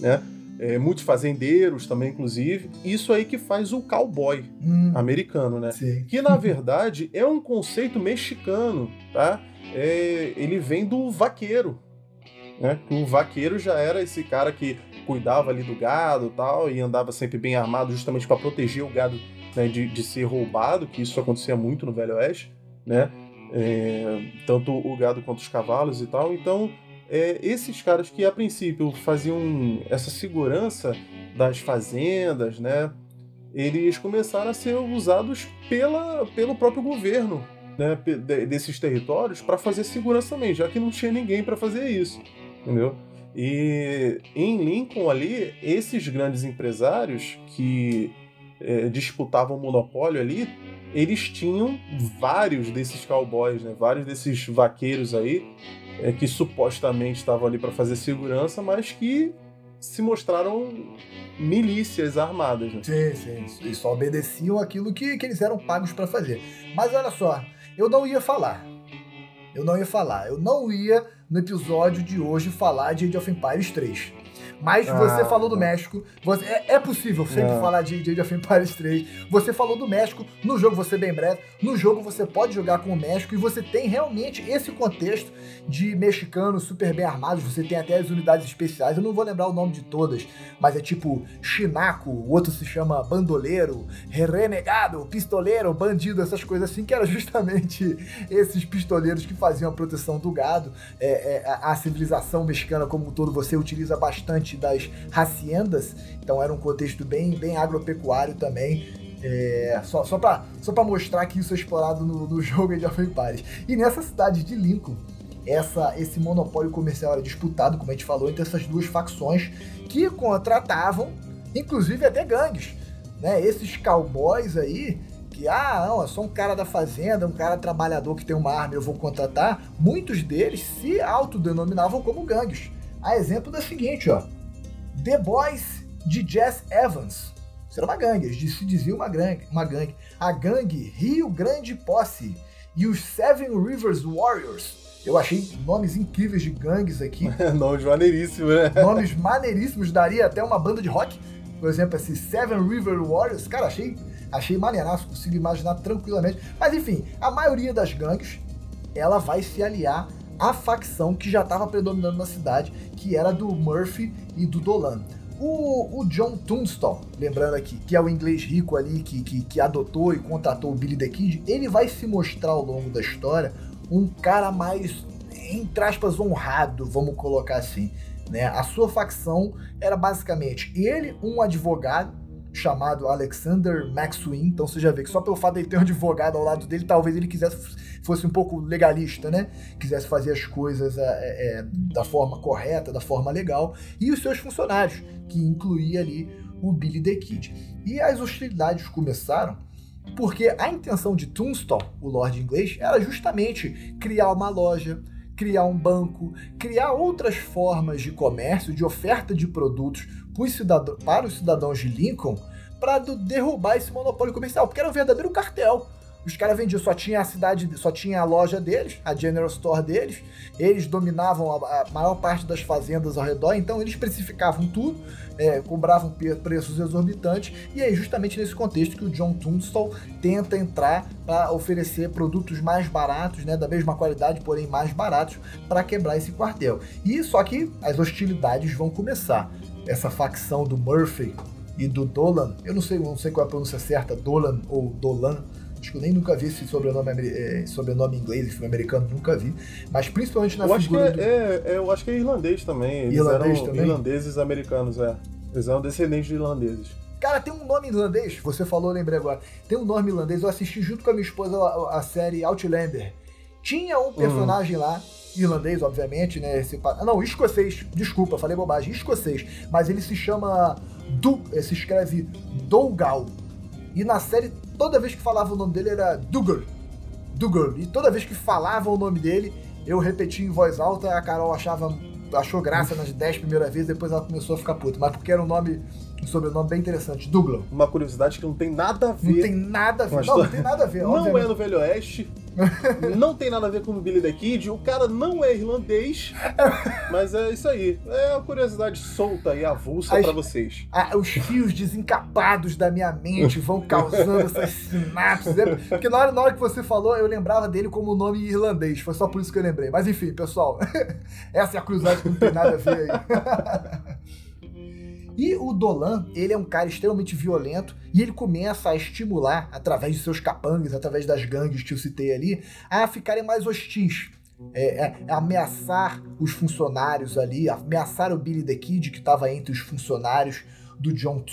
né? É, muitos fazendeiros também, inclusive. Isso aí que faz o cowboy hum, americano, né? Sim. Que na verdade é um conceito mexicano, tá? É, ele vem do vaqueiro, né? O vaqueiro já era esse cara que cuidava ali do gado tal, e andava sempre bem armado justamente para proteger o gado né, de, de ser roubado, que isso acontecia muito no Velho Oeste, né? é, tanto o gado quanto os cavalos e tal. Então, é, esses caras que a princípio faziam essa segurança das fazendas, né? Eles começaram a ser usados pela, pelo próprio governo né, desses territórios para fazer segurança também, já que não tinha ninguém para fazer isso, entendeu? E em Lincoln ali, esses grandes empresários que é, disputavam o monopólio ali, eles tinham vários desses cowboys, né, vários desses vaqueiros aí, é, que supostamente estavam ali para fazer segurança, mas que se mostraram milícias armadas. Né? Sim, sim. E só obedeciam aquilo que, que eles eram pagos para fazer. Mas olha só, eu não ia falar. Eu não ia falar. Eu não ia, no episódio de hoje, falar de Age of Empires 3. Mas ah, você falou do México. Você, é, é, possível sempre falar de Age of Empires 3. Você falou do México. No jogo, você bem breve. No jogo, você pode jogar com o México e você tem realmente esse contexto de mexicanos super bem armados. Você tem até as unidades especiais. Eu não vou lembrar o nome de todas, mas é tipo Chinaco, o outro se chama Bandoleiro, Renegado, Pistoleiro, Bandido, essas coisas assim, que eram justamente esses pistoleiros que faziam a proteção do gado. É, é, a civilização mexicana como um todo você utiliza bastante das haciendas, então era um contexto bem, bem agropecuário também. É, só só para só mostrar que isso é explorado no, no jogo Age of Empires. E nessa cidade de Lincoln, essa, esse monopólio comercial era disputado, como a gente falou, entre essas duas facções que contratavam, inclusive até gangues. Né? Esses cowboys aí, que, ah, não, é só um cara da fazenda, um cara trabalhador que tem uma arma, eu vou contratar. Muitos deles se autodenominavam como gangues. A exemplo da seguinte, ó. The Boys de Jess Evans. Isso era uma gangue, se dizia uma gangue, uma gangue. A gangue Rio Grande Posse e os Seven Rivers Warriors. Eu achei nomes incríveis de gangues aqui. nomes maneiríssimos, né? Nomes maneiríssimos, daria até uma banda de rock. Por exemplo, esse Seven River Warriors. Cara, achei, achei maneiraço, consigo imaginar tranquilamente. Mas enfim, a maioria das gangues, ela vai se aliar à facção que já estava predominando na cidade, que era do Murphy e do Dolan. O, o, John Tunstall, lembrando aqui, que é o inglês rico ali, que, que, que, adotou e contratou o Billy the Kid, ele vai se mostrar ao longo da história um cara mais, entre aspas, honrado, vamos colocar assim. Né? A sua facção era basicamente ele, um advogado, chamado Alexander Maxwin. Então você já vê que só pelo fato de ele ter um advogado ao lado dele, talvez ele quisesse fosse um pouco legalista, né? Quisesse fazer as coisas é, é, da forma correta, da forma legal. E os seus funcionários, que incluía ali o Billy the Kid. E as hostilidades começaram porque a intenção de Tunstall, o Lord inglês, era justamente criar uma loja, criar um banco, criar outras formas de comércio, de oferta de produtos para os cidadãos de Lincoln para derrubar esse monopólio comercial, porque era um verdadeiro cartel. Os caras vendiam, só tinha a cidade, só tinha a loja deles, a General Store deles. Eles dominavam a, a maior parte das fazendas ao redor, então eles especificavam tudo, é, cobravam preços exorbitantes. E é justamente nesse contexto que o John Tunstall tenta entrar para oferecer produtos mais baratos, né, da mesma qualidade, porém mais baratos, para quebrar esse quartel. E só que as hostilidades vão começar. Essa facção do Murphy e do Dolan, eu não sei, não sei qual é a pronúncia certa, Dolan ou Dolan, Acho que eu nem nunca vi esse sobrenome, é, sobrenome inglês, filme americano, nunca vi. Mas principalmente na eu figura. Acho que é, do... é, eu acho que é irlandês também. Eles irlandês também? Irlandeses americanos, é. Eles eram descendentes de irlandeses. Cara, tem um nome irlandês, você falou, lembrei agora. Tem um nome irlandês, eu assisti junto com a minha esposa a, a série Outlander. Tinha um personagem lá, irlandês, obviamente, né? Esse, não, escocês, desculpa, falei bobagem, escocês. Mas ele se chama. Du, se escreve Dougal. E na série toda vez que falava o nome dele era Duggar. Duggar. E toda vez que falava o nome dele, eu repetia em voz alta, a Carol achava achou graça nas 10 primeiras vezes, depois ela começou a ficar puta. Mas porque era um nome um sobrenome bem interessante, Douglas. Uma curiosidade que não tem nada a ver. Não tem nada a ver. Não, não tem nada a ver. Não obviamente. é no Velho Oeste. não tem nada a ver com o Billy the Kid. O cara não é irlandês. mas é isso aí. É uma curiosidade solta e avulsa para vocês. A, os fios desencapados da minha mente vão causando essas sinapses. Porque na hora, na hora que você falou, eu lembrava dele como nome irlandês. Foi só por isso que eu lembrei. Mas enfim, pessoal. essa é a curiosidade que não tem nada a ver aí. E o Dolan, ele é um cara extremamente violento e ele começa a estimular, através de seus capangas, através das gangues que eu citei ali, a ficarem mais hostis. É, é, é ameaçar os funcionários ali, ameaçar o Billy the Kid, que estava entre os funcionários do John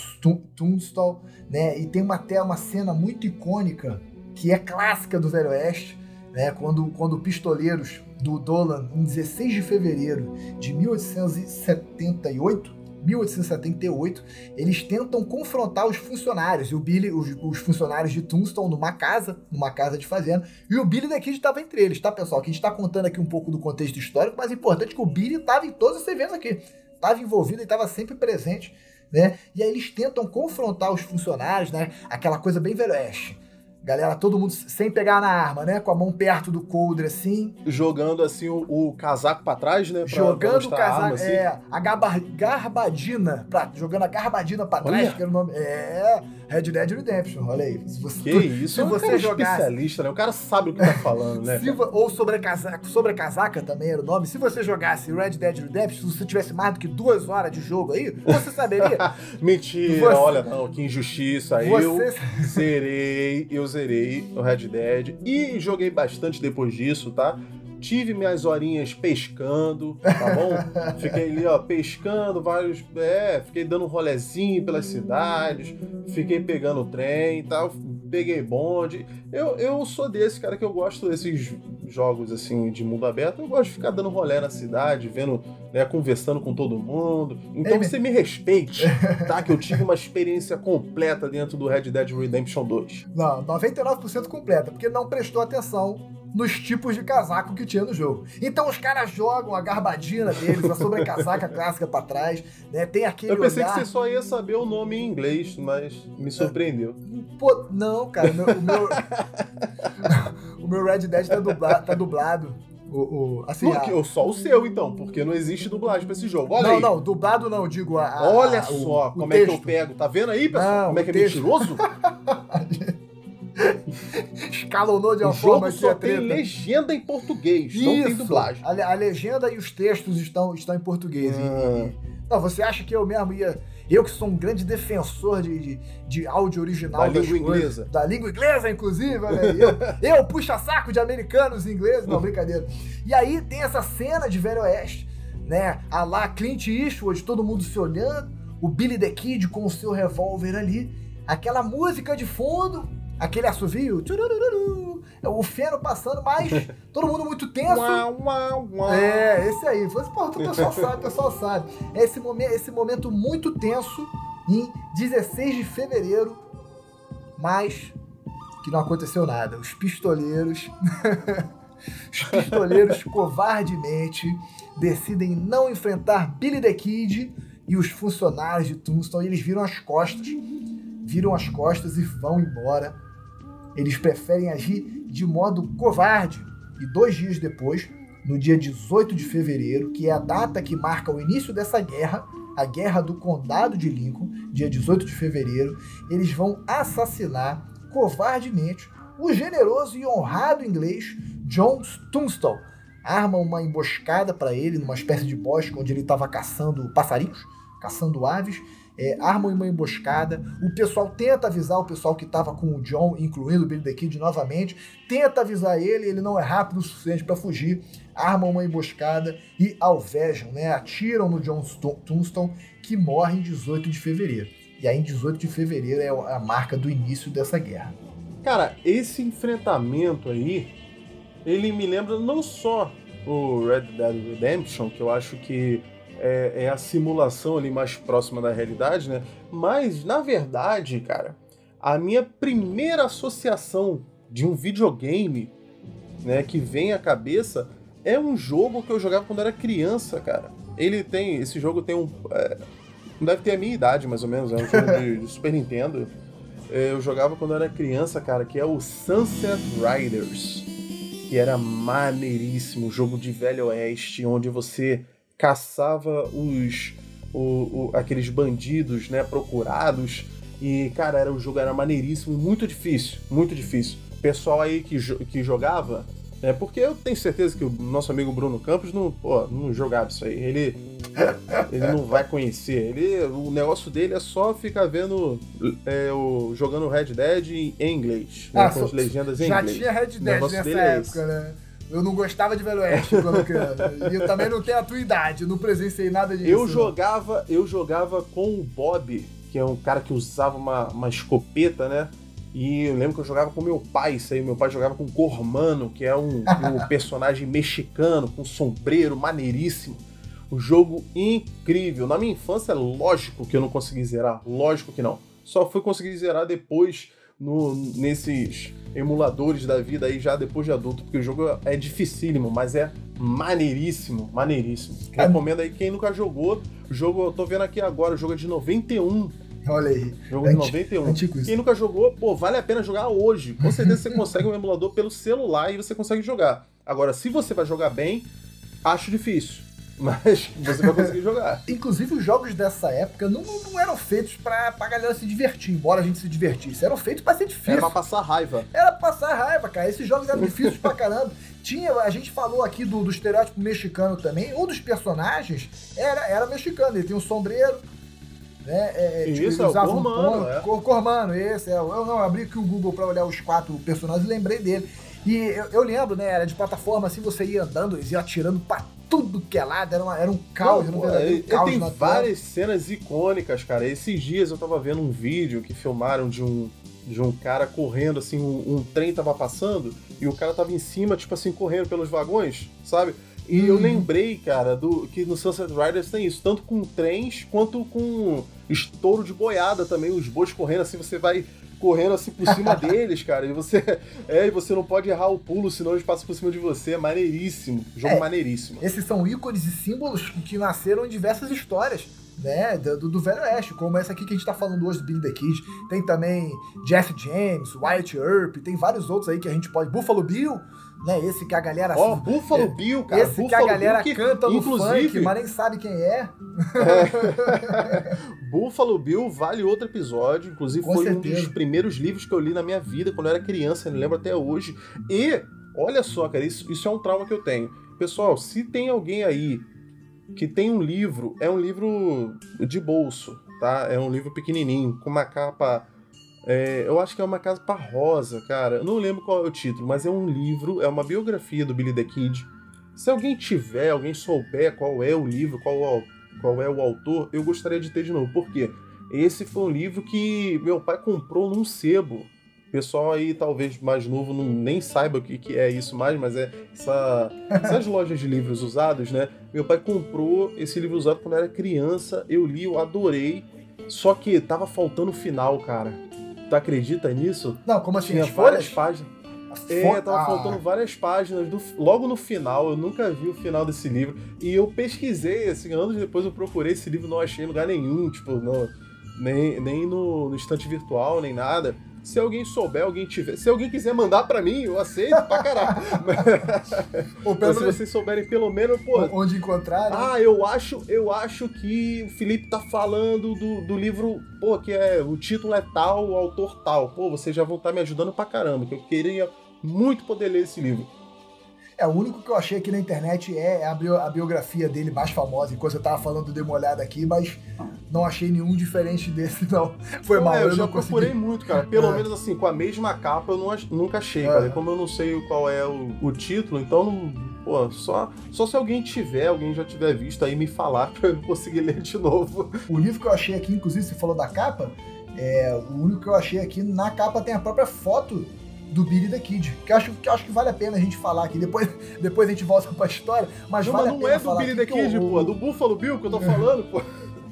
Tunstall, né? E tem uma, até uma cena muito icônica, que é clássica do Velho Oeste, né? Quando, quando pistoleiros do Dolan, em 16 de fevereiro de 1878, 1878, eles tentam confrontar os funcionários, e o Billy, os, os funcionários de Tombstone numa casa, numa casa de fazenda, e o Billy daqui estava entre eles, tá, pessoal? Que a gente está contando aqui um pouco do contexto histórico, mas é importante que o Billy estava em todos esses eventos aqui, estava envolvido e estava sempre presente, né? E aí eles tentam confrontar os funcionários, né? Aquela coisa bem velho oeste Galera, todo mundo sem pegar na arma, né? Com a mão perto do coldre, assim. Jogando, assim, o, o casaco para trás, né? Pra, jogando pra o casaco, arma, assim. é. A garbadina, pra, jogando a garbadina pra trás, que era o nome. É, Red Dead Redemption, olha aí. Se você, que isso, se é um você jogasse, especialista, né? O cara sabe o que tá falando, né? se, ou sobre a, casaca, sobre a casaca também era o nome. Se você jogasse Red Dead Redemption, se você tivesse mais do que duas horas de jogo aí, você saberia. Mentira, você, olha, não, que injustiça. Você... Eu zerei, eu zerei o Red Dead e joguei bastante depois disso, tá? Tive minhas horinhas pescando, tá bom? fiquei ali, ó, pescando vários. É, fiquei dando um rolezinho pelas cidades, fiquei pegando trem e tal, peguei bonde. Eu, eu sou desse, cara, que eu gosto desses jogos assim de mundo aberto. Eu gosto de ficar dando rolé na cidade, vendo, né, conversando com todo mundo. Então você me respeite, tá? Que eu tive uma experiência completa dentro do Red Dead Redemption 2. Não, 99% completa, porque não prestou atenção nos tipos de casaco que tinha no jogo. Então os caras jogam a garbadina deles, a sobrecasaca clássica para trás, né? Tem aquele Eu pensei olhar... que você só ia saber o nome em inglês, mas me surpreendeu. Pô, não, cara, meu, o meu o meu Red Dead tá, dubla, tá dublado. O, o, assim, porque, a... Só o seu, então, porque não existe dublagem pra esse jogo. Olha não, aí. não, dublado não, digo a. Olha a, só o, como é que eu pego. Tá vendo aí, pessoal? Não, como é que é texto. mentiroso? Escalonou de uma o forma que só tem legenda em português, Isso. não tem dublagem. A, a, legenda e os textos estão, estão em português. Ah. E, não, você acha que eu mesmo ia. Eu que sou um grande defensor de, de, de áudio original da língua coisas, inglesa. Da língua inglesa, inclusive, olha aí. Eu, eu puxa saco de americanos e ingleses, não, brincadeira. E aí tem essa cena de Velho Oeste, né? A lá Clint Eastwood, todo mundo se olhando, o Billy the Kid com o seu revólver ali, aquela música de fundo, aquele assovio, o feno passando, mas todo mundo muito tenso. É, esse aí. Pô, o pessoal sabe, o pessoal sabe. Esse momento, esse momento muito tenso em 16 de fevereiro, mas que não aconteceu nada. Os pistoleiros, os pistoleiros covardemente decidem não enfrentar Billy the Kid e os funcionários de Tombstone. Eles viram as costas, viram as costas e vão embora eles preferem agir de modo covarde. E dois dias depois, no dia 18 de fevereiro, que é a data que marca o início dessa guerra, a Guerra do Condado de Lincoln, dia 18 de fevereiro, eles vão assassinar covardemente o generoso e honrado inglês John Tunstall. Arma uma emboscada para ele numa espécie de bosque onde ele estava caçando passarinhos, caçando aves, é, armam uma emboscada. O pessoal tenta avisar o pessoal que estava com o John, incluindo o Billy the Kid novamente, tenta avisar ele, ele não é rápido o suficiente para fugir. Armam uma emboscada e alvejam, né? atiram no John Tombstone, que morre em 18 de fevereiro. E aí, em 18 de fevereiro, é a marca do início dessa guerra. Cara, esse enfrentamento aí, ele me lembra não só o Red Dead Redemption, que eu acho que é, é, a simulação ali mais próxima da realidade, né? Mas, na verdade, cara, a minha primeira associação de um videogame, né, que vem à cabeça é um jogo que eu jogava quando era criança, cara. Ele tem, esse jogo tem um, é, não deve ter a minha idade, mais ou menos, é um jogo de, de Super Nintendo. É, eu jogava quando era criança, cara, que é o Sunset Riders, que era maneiríssimo, jogo de velho oeste, onde você caçava os o, o, aqueles bandidos, né, procurados. E, cara, era, o jogo era maneiríssimo, muito difícil, muito difícil. Pessoal aí que, que jogava, É porque eu tenho certeza que o nosso amigo Bruno Campos não, pô, não jogava isso aí. Ele, ele não vai conhecer. Ele, o negócio dele é só ficar vendo é, o, jogando Red Dead em, inglês. Né, ah, com as legendas em já inglês. Já tinha Red Dead nessa é época, é né? Eu não gostava de Velho Oeste quando criança. e eu também não tenho a tua idade, não presenciei nada disso. Eu jogava, eu jogava com o Bob, que é um cara que usava uma, uma escopeta, né? E eu lembro que eu jogava com meu pai, isso aí. Meu pai jogava com Cormano, que é um, um personagem mexicano, com sombreiro, maneiríssimo. Um jogo incrível. Na minha infância, é lógico que eu não consegui zerar. Lógico que não. Só fui conseguir zerar depois no, nesses emuladores da vida aí, já depois de adulto, porque o jogo é dificílimo, mas é maneiríssimo, maneiríssimo. É. Recomendo aí quem nunca jogou. O jogo, eu tô vendo aqui agora, o jogo é de 91. Olha aí. Jogo de 91. Antigo Quem nunca jogou, pô, vale a pena jogar hoje. Com certeza você consegue um emulador pelo celular e você consegue jogar. Agora, se você vai jogar bem, acho difícil. Mas você vai conseguir jogar. Inclusive, os jogos dessa época não, não eram feitos pra, pra galera se divertir, embora a gente se divertisse. Eram feitos pra ser difícil. Era pra passar raiva. Era pra passar raiva, cara. Esses jogos eram difíceis pra caramba. Tinha, a gente falou aqui do, do estereótipo mexicano também. Um dos personagens era, era mexicano. Ele tem um sombreiro, né? É, é tipo, Isso, é o Cormano. Um é. Cormano, esse. É, eu não abri aqui o Google para olhar os quatro personagens e lembrei dele. E eu, eu, lembro, né? Era de plataforma, assim, você ia andando, eles iam atirando pra tudo que é lado, era, uma, era um caos, não, era um caos Tem várias cenas icônicas, cara. Esses dias eu tava vendo um vídeo que filmaram de um, de um cara correndo, assim, um, um trem tava passando e o cara tava em cima, tipo assim, correndo pelos vagões, sabe? E hum. eu uhum. lembrei, cara, do que no Sunset Riders tem isso, tanto com trens quanto com estouro de boiada também, os bois correndo assim, você vai correndo assim por cima deles, cara, e você é, e você não pode errar o pulo, senão eles passam por cima de você, é maneiríssimo, jogo é, maneiríssimo. Esses são ícones e símbolos que nasceram em diversas histórias. Né, do, do Velho Oeste, como essa aqui que a gente tá falando hoje do Billy the Kid. Tem também Jeff James, Wyatt Earp, tem vários outros aí que a gente pode. Buffalo Bill, né? Esse que a galera. Ó, oh, Buffalo é, Bill, cara. Esse Buffalo que a galera Bill, canta no inclusive, funk, mas nem sabe quem é. é. Buffalo Bill vale outro episódio. Inclusive, Com foi certeza. um dos primeiros livros que eu li na minha vida quando eu era criança, me lembro até hoje. E, olha só, cara, isso, isso é um trauma que eu tenho. Pessoal, se tem alguém aí que tem um livro, é um livro de bolso, tá? É um livro pequenininho, com uma capa é, eu acho que é uma casa para rosa, cara. Eu não lembro qual é o título, mas é um livro, é uma biografia do Billy the Kid. Se alguém tiver, alguém souber qual é o livro, qual, qual é o autor, eu gostaria de ter de novo. Por quê? Esse foi um livro que meu pai comprou num sebo. O pessoal aí, talvez mais novo, não, nem saiba o que, que é isso mais, mas é essa, essas lojas de livros usados, né? Meu pai comprou esse livro usado quando eu era criança, eu li, eu adorei. Só que tava faltando o final, cara. Tu acredita nisso? Não, como assim? Tinha várias páginas. É, tava ah. faltando várias páginas do, logo no final. Eu nunca vi o final desse livro. E eu pesquisei, assim, anos depois eu procurei esse livro, não achei em lugar nenhum, tipo, no, nem, nem no, no estante virtual, nem nada. Se alguém souber, alguém tiver. Se alguém quiser mandar para mim, eu aceito pra caralho. Ou Mas se vocês souberem pelo menos, pô. Onde encontrar. Né? Ah, eu acho, eu acho que o Felipe tá falando do, do livro, pô, que é. O título é tal, o autor tal. Pô, vocês já vão estar tá me ajudando pra caramba, que eu queria muito poder ler esse livro. É, o único que eu achei aqui na internet é a, bio, a biografia dele mais famosa, enquanto eu tava falando de uma olhada aqui, mas não achei nenhum diferente desse, não. Foi mal, é, eu, eu já procurei muito, cara. Pelo é. menos assim, com a mesma capa eu não, nunca achei, é. cara. E como eu não sei qual é o, o título, então pô, só, só se alguém tiver, alguém já tiver visto aí me falar pra eu conseguir ler de novo. O livro que eu achei aqui, inclusive, você falou da capa, é, o único que eu achei aqui, na capa tem a própria foto do Billy the Kid. Que acho, que acho que vale a pena a gente falar aqui. Depois, depois a gente volta pra história, mas não, vale mas não é do Billy the Kid, pô, é do Buffalo Bill que eu tô falando, pô.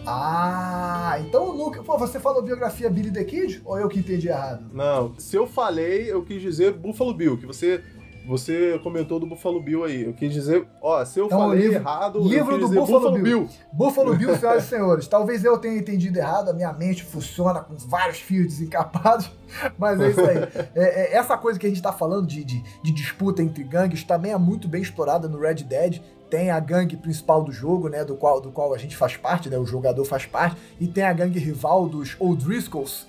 Ah, então nunca. Pô, você falou biografia Billy the Kid? Ou eu que entendi errado? Não, se eu falei, eu quis dizer Buffalo Bill, que você você comentou do Buffalo Bill aí. Eu quis dizer, ó, se eu então, falei livro, errado, livro do Buffalo, Buffalo Bill. Bill. Buffalo Bill, senhoras e senhores. Talvez eu tenha entendido errado, a minha mente funciona com vários fios desencapados, mas é isso aí. é, é, essa coisa que a gente está falando de, de, de, disputa entre gangues também é muito bem explorada no Red Dead. Tem a gangue principal do jogo, né, do qual, do qual a gente faz parte, né, o jogador faz parte, e tem a gangue rival dos O'Driscolls,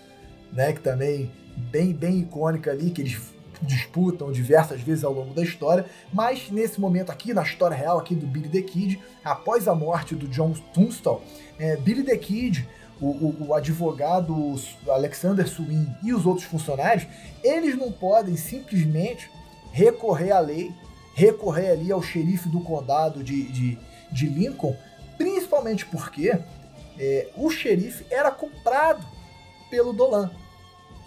né, que também bem bem icônica ali, que eles disputam diversas vezes ao longo da história, mas nesse momento aqui, na história real aqui do Billy the Kid, após a morte do John Tunstall, é, Billy the Kid, o, o, o, advogado Alexander Swin e os outros funcionários, eles não podem simplesmente recorrer à lei, recorrer ali ao xerife do condado de, de, de Lincoln, principalmente porque é, o xerife era comprado pelo Dolan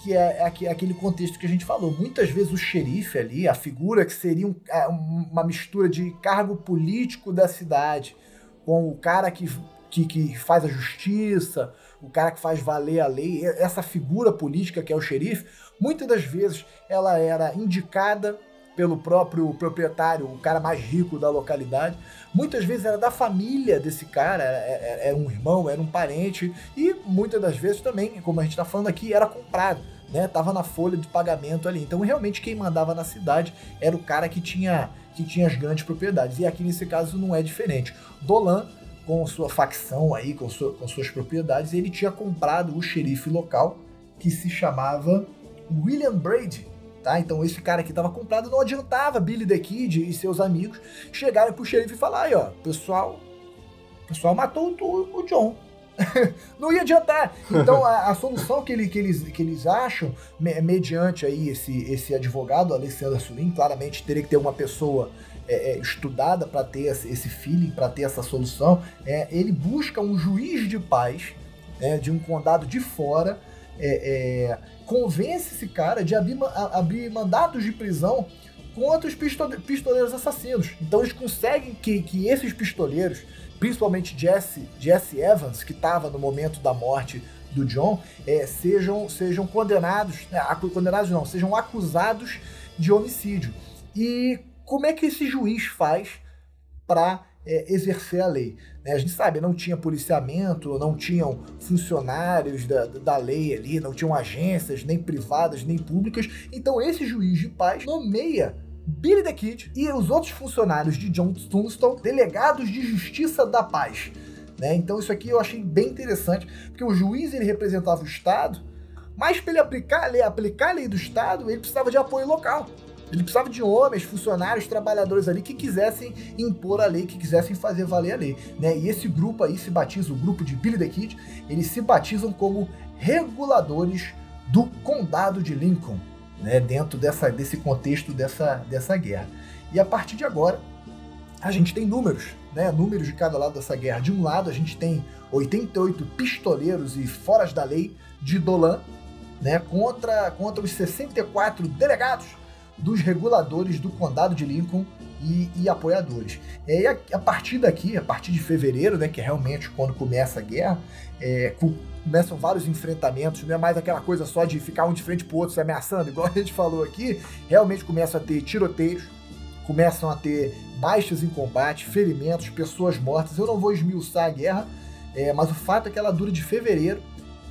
que é, é, aquele contexto que a gente falou. Muitas vezes o xerife ali, a figura que seria um, é, uma mistura de cargo político da cidade com o cara que, que, que, faz a justiça, o cara que faz valer a lei, essa figura política que é o xerife, muitas das vezes ela era indicada pelo próprio proprietário, o cara mais rico da localidade. Muitas vezes era da família desse cara, era um irmão, era um parente, e muitas das vezes também, como a gente está falando aqui, era comprado né? Tava na folha de pagamento ali. Então, realmente, quem mandava na cidade era o cara que tinha, que tinha as grandes propriedades. E aqui nesse caso não é diferente. Dolan, com sua facção aí, com, sua, com suas propriedades, ele tinha comprado o xerife local que se chamava William Brady. Tá? Então esse cara aqui estava comprado, não adiantava Billy the Kid e seus amigos chegarem pro xerife e falar, aí ó, pessoal, pessoal matou o, o John, não ia adiantar. Então a, a, solução que, ele, que, eles, que eles acham, me, mediante aí esse, esse advogado, Alexander Sulin, claramente teria que ter uma pessoa é, é, estudada para ter esse feeling, para ter essa solução. É, ele busca um juiz de paz né, de um condado de fora, é, é, convence esse cara de abrir, abrir mandados de prisão contra os pistoleiros assassinos. Então eles conseguem que, que esses pistoleiros principalmente Jesse, Jesse Evans, que estava no momento da morte do John, é, sejam, sejam condenados, né, condenados não, sejam acusados de homicídio. E como é que esse juiz faz para é, exercer a lei? Né, a gente sabe, não tinha policiamento, não tinham funcionários da, da lei ali, não tinham agências, nem privadas, nem públicas. Então esse juiz de paz nomeia Billy the Kid e os outros funcionários de John Tombstone, delegados de Justiça da Paz. Né? Então isso aqui eu achei bem interessante, porque o juiz ele representava o Estado, mas para ele aplicar a, lei, aplicar a lei do Estado, ele precisava de apoio local. Ele precisava de homens, funcionários, trabalhadores ali que quisessem impor a lei, que quisessem fazer valer a lei. Né? E esse grupo aí se batiza, o grupo de Billy the Kid, eles se batizam como reguladores do Condado de Lincoln né, dentro dessa, desse contexto dessa, dessa guerra. E a partir de agora, a gente tem números, né, números de cada lado dessa guerra. De um lado, a gente tem 88 pistoleiros e foras da lei de Dolan, né, contra, contra os 64 delegados dos reguladores do condado de Lincoln e, e apoiadores. E a, a, partir daqui, a partir de fevereiro, né, que é realmente quando começa a guerra, é, começam vários enfrentamentos, não é mais aquela coisa só de ficar um de frente pro outro se ameaçando, igual a gente falou aqui, realmente começa a ter tiroteios, começam a ter baixas em combate, ferimentos, pessoas mortas. Eu não vou esmiuçar a guerra, é, mas o fato é que ela dura de fevereiro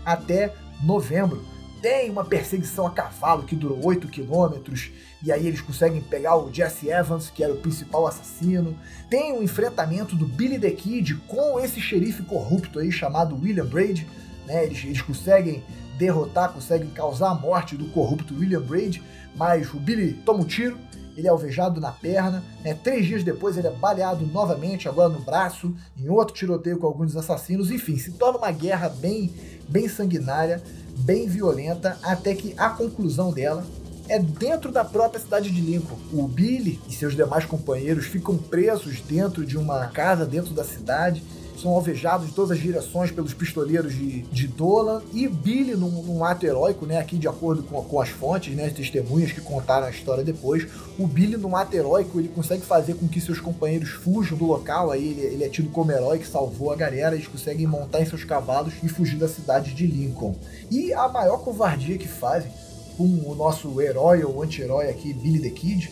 até novembro. Tem uma perseguição a cavalo que durou 8 quilômetros, e aí eles conseguem pegar o Jesse Evans, que era o principal assassino. Tem o um enfrentamento do Billy the Kid com esse xerife corrupto aí chamado William Brady né? Eles, eles conseguem derrotar, conseguem causar a morte do corrupto William Braid, mas o Billy toma um tiro, ele é alvejado na perna, né? três dias depois ele é baleado novamente, agora no braço, em outro tiroteio com alguns assassinos, enfim, se torna uma guerra bem, bem sanguinária, bem violenta, até que a conclusão dela é dentro da própria cidade de Lincoln. O Billy e seus demais companheiros ficam presos dentro de uma casa dentro da cidade são alvejados de todas as direções pelos pistoleiros de, de Dolan e Billy num, num ato heróico, né, aqui de acordo com, com as fontes, né, as testemunhas que contaram a história depois, o Billy num ato heróico, ele consegue fazer com que seus companheiros fujam do local, aí ele, ele é tido como herói que salvou a galera, eles conseguem montar em seus cavalos e fugir da cidade de Lincoln. E a maior covardia que fazem com o nosso herói ou anti-herói aqui, Billy the Kid,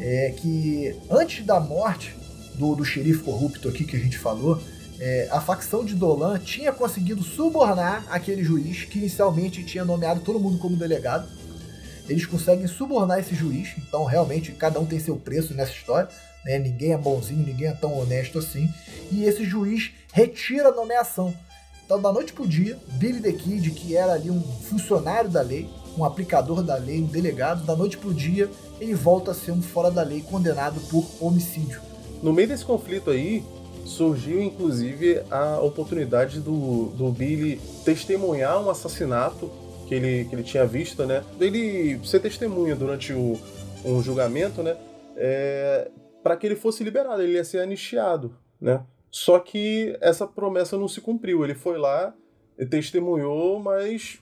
é que antes da morte do, do xerife corrupto aqui que a gente falou, é, a facção de Dolan tinha conseguido subornar aquele juiz que inicialmente tinha nomeado todo mundo como delegado. Eles conseguem subornar esse juiz, então realmente cada um tem seu preço nessa história. Né? Ninguém é bonzinho, ninguém é tão honesto assim. E esse juiz retira a nomeação. Então, da noite pro dia, Billy the Kid, que era ali um funcionário da lei, um aplicador da lei, um delegado, da noite pro dia ele volta a ser um fora da lei condenado por homicídio. No meio desse conflito aí, surgiu inclusive a oportunidade do, do Billy testemunhar um assassinato que ele, que ele tinha visto, né? Ele ser testemunha durante o, um julgamento, né? É, para que ele fosse liberado, ele ia ser anistiado, né? Só que essa promessa não se cumpriu. Ele foi lá, testemunhou, mas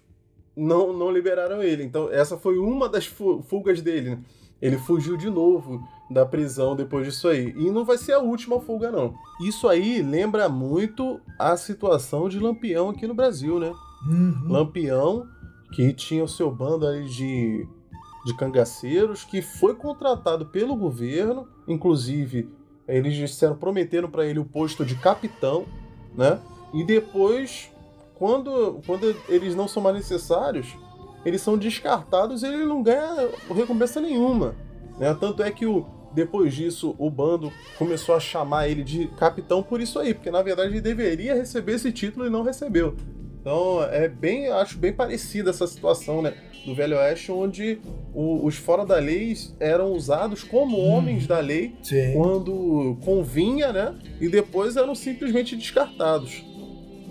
não, não liberaram ele. Então, essa foi uma das fugas dele. Né? Ele fugiu de novo da prisão depois disso aí. E não vai ser a última fuga, não. Isso aí lembra muito a situação de Lampião aqui no Brasil, né? Uhum. Lampião, que tinha o seu bando ali de, de cangaceiros, que foi contratado pelo governo, inclusive eles disseram, prometeram para ele o posto de capitão, né? E depois, quando, quando eles não são mais necessários, eles são descartados e ele não ganha recompensa nenhuma. Né? Tanto é que o, depois disso o bando começou a chamar ele de capitão por isso aí, porque na verdade ele deveria receber esse título e não recebeu. Então é bem, acho bem parecida essa situação, né? Do Velho Oeste, onde o, os fora da lei eram usados como hum. homens da lei Sim. quando convinha, né? E depois eram simplesmente descartados.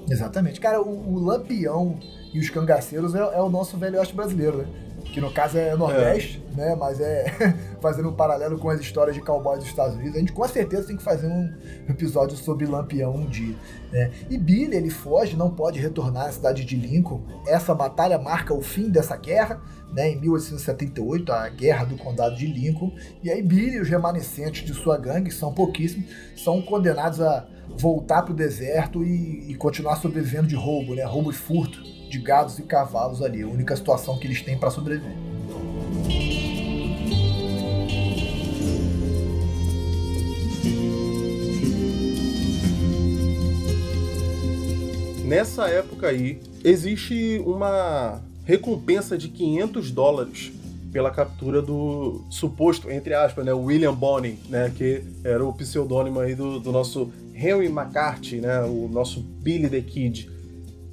Exatamente. Cara, o, o Lampião e os cangaceiros é, é o nosso Velho Oeste brasileiro, né? que no caso é Nordeste, é. Né? Mas é fazendo um paralelo com as histórias de cowboys dos Estados Unidos. A gente com certeza tem que fazer um episódio sobre Lampião um dia. Né? E Billy, ele foge, não pode retornar à cidade de Lincoln. Essa batalha marca o fim dessa guerra, né? Em 1878, a Guerra do Condado de Lincoln. E aí Billy e os remanescentes de sua gangue, são pouquíssimos, são condenados a voltar para o deserto e, e continuar sobrevivendo de roubo, né? Roubo e furto de gados e cavalos ali, a única situação que eles têm para sobreviver. Nessa época aí, existe uma recompensa de 500 dólares pela captura do suposto, entre aspas, né, William Bonney, né, que era o pseudônimo aí do, do nosso Henry McCarthy, né, o nosso Billy the Kid.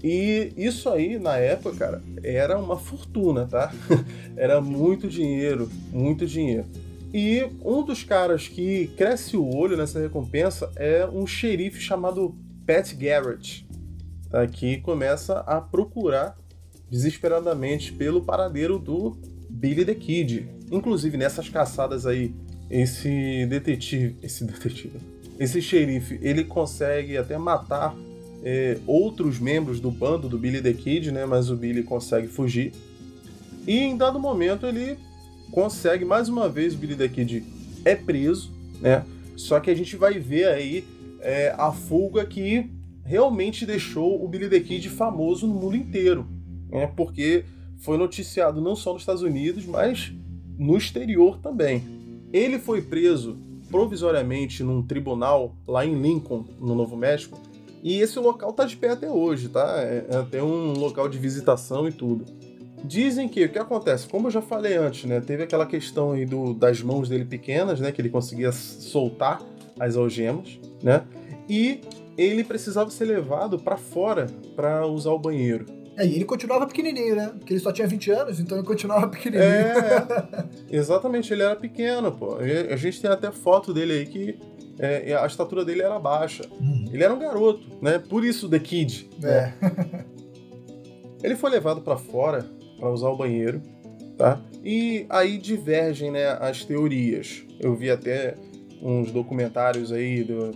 E isso aí, na época, cara, era uma fortuna, tá? era muito dinheiro, muito dinheiro. E um dos caras que cresce o olho nessa recompensa é um xerife chamado Pat Garrett, tá? que começa a procurar desesperadamente pelo paradeiro do Billy the Kid. Inclusive nessas caçadas aí, esse detetive, esse detetive, esse xerife, ele consegue até matar é, outros membros do bando do Billy the Kid, né? Mas o Billy consegue fugir. E em dado momento ele consegue, mais uma vez, o Billy the Kid é preso, né? Só que a gente vai ver aí é, a fuga que realmente deixou o Billy the Kid famoso no mundo inteiro, né? Porque foi noticiado não só nos Estados Unidos, mas no exterior também. Ele foi preso provisoriamente num tribunal lá em Lincoln, no Novo México, e esse local tá de pé até hoje, tá? É, é até um local de visitação e tudo. Dizem que o que acontece, como eu já falei antes, né? Teve aquela questão aí do, das mãos dele pequenas, né? Que ele conseguia soltar as algemas, né? E ele precisava ser levado para fora para usar o banheiro. É, e ele continuava pequenininho, né? Porque ele só tinha 20 anos, então ele continuava pequenininho. É, exatamente, ele era pequeno, pô. A gente tem até foto dele aí que é, a estatura dele era baixa. Hum. Ele era um garoto, né? Por isso The Kid. É. Né? ele foi levado para fora para usar o banheiro, tá? E aí divergem, né, as teorias. Eu vi até uns documentários aí do,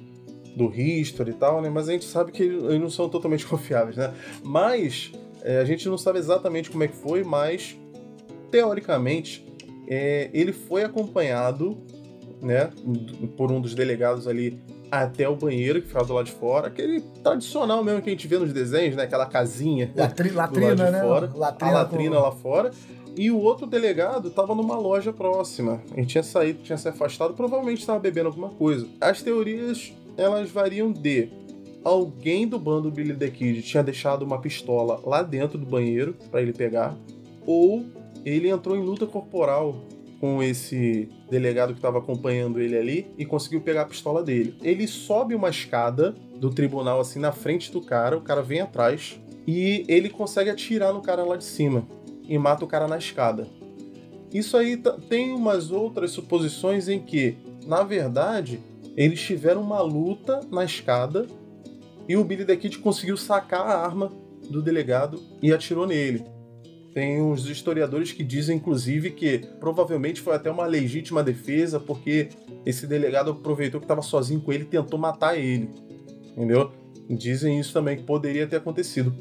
do History e tal, né? Mas a gente sabe que eles não são totalmente confiáveis, né? Mas é, a gente não sabe exatamente como é que foi, mas teoricamente é, ele foi acompanhado né, por um dos delegados ali até o banheiro que ficava do lado de fora, aquele tradicional mesmo que a gente vê nos desenhos, né, aquela casinha Latri, latrina, do lado de né? fora, latrina a latrina com... lá fora. E o outro delegado estava numa loja próxima. Ele tinha saído, tinha se afastado, provavelmente estava bebendo alguma coisa. As teorias, elas variam de alguém do bando Billy the Kid tinha deixado uma pistola lá dentro do banheiro para ele pegar, ou ele entrou em luta corporal com esse delegado que estava acompanhando ele ali e conseguiu pegar a pistola dele. Ele sobe uma escada do tribunal assim na frente do cara, o cara vem atrás e ele consegue atirar no cara lá de cima. e mata o cara na escada. Isso aí tem umas outras suposições em que, na verdade, eles tiveram uma luta na escada e o Billy the Kid conseguiu sacar a arma do delegado e atirou nele. Tem uns historiadores que dizem, inclusive, que provavelmente foi até uma legítima defesa, porque esse delegado aproveitou que estava sozinho com ele e tentou matar ele. Entendeu? Dizem isso também, que poderia ter acontecido.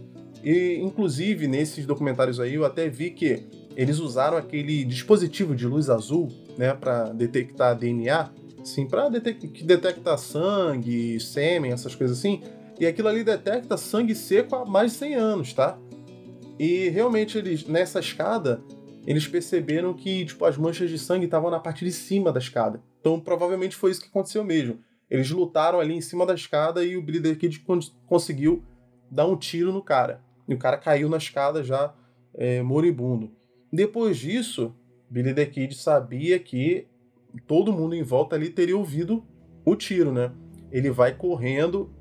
E, inclusive, nesses documentários aí, eu até vi que eles usaram aquele dispositivo de luz azul, né, para detectar DNA, assim, para detec que detecta sangue, sêmen, essas coisas assim. E aquilo ali detecta sangue seco há mais de 100 anos, tá? E realmente eles nessa escada eles perceberam que tipo as manchas de sangue estavam na parte de cima da escada. Então provavelmente foi isso que aconteceu mesmo. Eles lutaram ali em cima da escada e o Billy the Kid conseguiu dar um tiro no cara. E o cara caiu na escada já é, moribundo. Depois disso, Billy the Kid sabia que todo mundo em volta ali teria ouvido o tiro, né? Ele vai correndo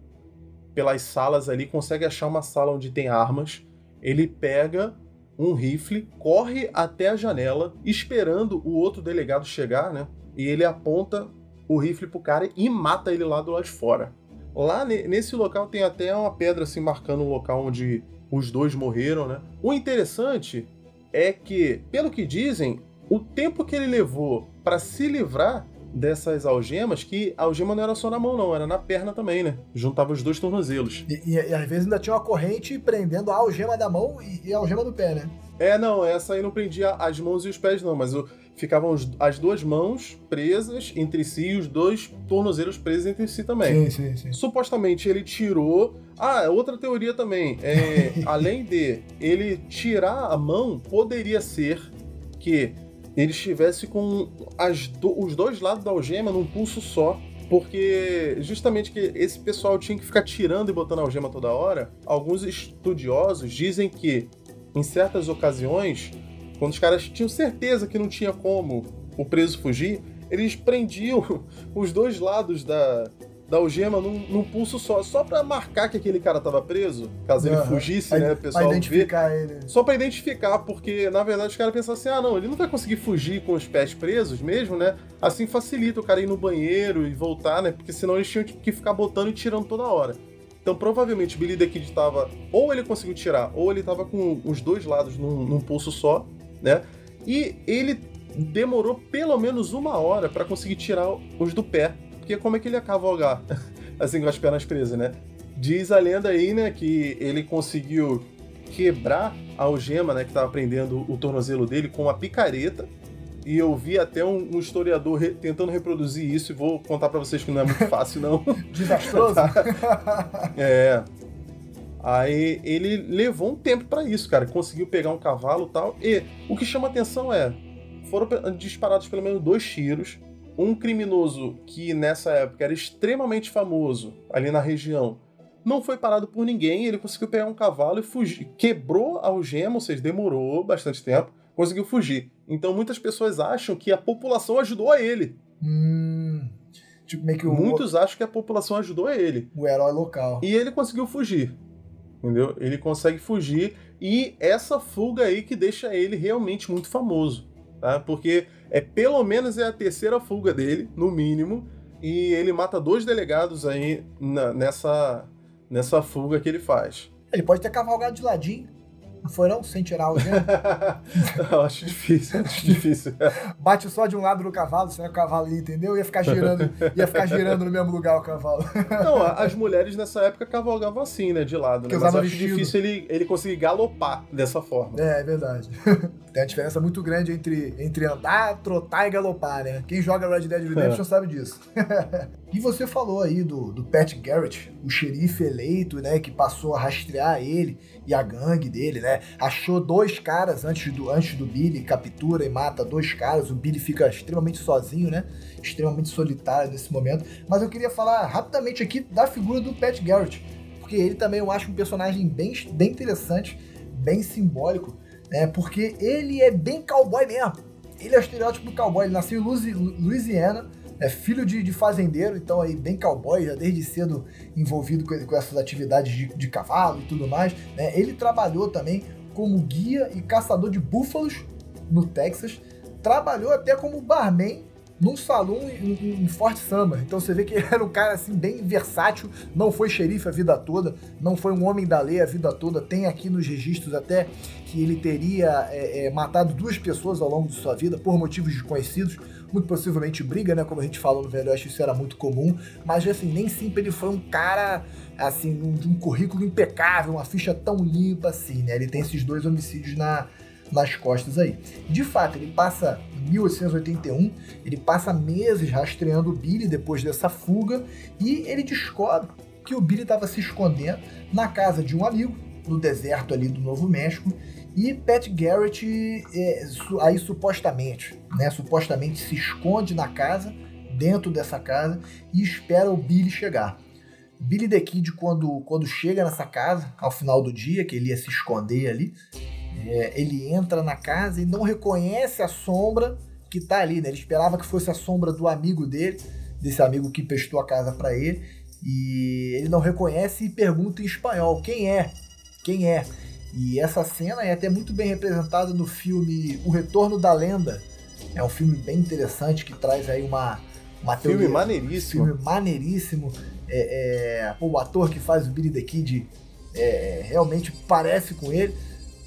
pelas salas ali, consegue achar uma sala onde tem armas. Ele pega um rifle, corre até a janela, esperando o outro delegado chegar, né? E ele aponta o rifle pro cara e mata ele lá do lado de fora. Lá nesse local tem até uma pedra assim marcando o local onde os dois morreram, né? O interessante é que, pelo que dizem, o tempo que ele levou para se livrar dessas algemas, que a algema não era só na mão, não, era na perna também, né? Juntava os dois tornozelos. E, e, e às vezes ainda tinha uma corrente prendendo a algema da mão e, e, a algema do pé, né? É, não, essa aí não prendia as mãos e os pés, não, mas o, ficavam os, as duas mãos presas entre si e os dois tornozelos presos entre si também. Sim, sim, sim. Supostamente ele tirou. Ah, outra teoria também. É, além de ele tirar a mão, poderia ser que ele estivesse com do, os dois lados da algema num pulso só. Porque justamente que esse pessoal tinha que ficar tirando e botando a algema toda hora, alguns estudiosos dizem que, em certas ocasiões, quando os caras tinham certeza que não tinha como o preso fugir, eles prendiam os dois lados da, da algema num, num, pulso só, só para marcar que aquele cara tava preso, caso uhum. ele fugisse, pra, né, o pessoal pra identificar ver, ele. Só para identificar, porque na verdade os caras pensavam assim: "Ah, não, ele não vai conseguir fugir com os pés presos mesmo, né? Assim facilita o cara ir no banheiro e voltar, né? Porque senão eles tinham que ficar botando e tirando toda hora. Então provavelmente o Billy the Kid tava ou ele conseguiu tirar, ou ele tava com os dois lados num, num pulso só, né? E ele demorou pelo menos uma hora para conseguir tirar os do pé porque como é que ele ia cavalgar assim com as pernas presas, né? Diz a lenda aí, né, que ele conseguiu quebrar a algema, né, que estava prendendo o tornozelo dele com uma picareta. E eu vi até um, um historiador re tentando reproduzir isso e vou contar para vocês que não é muito fácil, não. Desastroso? É. Aí ele levou um tempo para isso, cara. Conseguiu pegar um cavalo e tal. E o que chama atenção é: foram disparados pelo menos dois tiros um criminoso que nessa época era extremamente famoso ali na região não foi parado por ninguém, ele conseguiu pegar um cavalo e fugir. Quebrou a algema, ou seja, demorou bastante tempo, conseguiu fugir. Então muitas pessoas acham que a população ajudou a ele. Hum, tipo, meio que o... Muitos acham que a população ajudou a ele. O herói local. E ele conseguiu fugir. Entendeu? Ele consegue fugir e essa fuga aí que deixa ele realmente muito famoso. Tá? Porque é pelo menos é a terceira fuga dele, no mínimo, e ele mata dois delegados aí na, nessa, nessa fuga que ele faz. Ele pode ter cavalgado de ladinho. Não foi não? Sem tirar o eu acho difícil, acho difícil. Bate só de um lado do cavalo, senão o cavalo ali, entendeu? Ia ficar girando, ia ficar girando no mesmo lugar o cavalo. não, as mulheres nessa época cavalgavam assim, né? De lado, né? Mas acho vestido. difícil ele, ele conseguir galopar dessa forma. É, é verdade. Tem uma diferença muito grande entre, entre andar, trotar e galopar, né? Quem joga Red Dead Redemption é. sabe disso. e você falou aí do, do Pat Garrett, o xerife eleito, né? Que passou a rastrear ele e a gangue dele, né? Achou dois caras antes do, antes do Billy, captura e mata dois caras. O Billy fica extremamente sozinho, né? Extremamente solitário nesse momento. Mas eu queria falar rapidamente aqui da figura do Pat Garrett, porque ele também eu acho um personagem bem, bem interessante, bem simbólico né? Porque ele é bem cowboy mesmo. Ele é o estereótipo do cowboy. Ele nasceu em Louisiana, é filho de, de, fazendeiro, então aí bem cowboy, já desde cedo envolvido com, com essas atividades de, de, cavalo e tudo mais. Né? Ele trabalhou também como guia e caçador de búfalos no Texas. Trabalhou até como barman num salão em, em Fort Summer. Então você vê que ele era um cara assim bem versátil, não foi xerife a vida toda, não foi um homem da lei a vida toda. Tem aqui nos registros até que ele teria é, é, matado duas pessoas ao longo de sua vida por motivos desconhecidos, muito possivelmente briga, né? Como a gente falou no Velho Oeste, isso era muito comum, mas assim, nem sempre ele foi um cara assim, de um, currículo impecável, uma ficha tão limpa assim, né? Ele tem esses dois homicídios na, nas costas aí. De fato, ele passa em 1881, ele passa meses rastreando o Billy depois dessa fuga e ele descobre que o Billy estava se escondendo na casa de um amigo no deserto ali do Novo México e Pat Garrett é, aí supostamente, né, supostamente se esconde na casa, dentro dessa casa e espera o Billy chegar. Billy the Kid, quando, quando chega nessa casa, ao final do dia, que ele ia se esconder ali, é, ele entra na casa e não reconhece a sombra que tá ali, né? Ele esperava que fosse a sombra do amigo dele, desse amigo que prestou a casa para ele, e ele não reconhece e pergunta em espanhol: quem é? Quem é? E essa cena é até muito bem representada no filme O Retorno da Lenda. É um filme bem interessante que traz aí uma, uma teoria. Filme maneiríssimo. Filme maneiríssimo. É, é, o ator que faz o Billy the Kid é, realmente parece com ele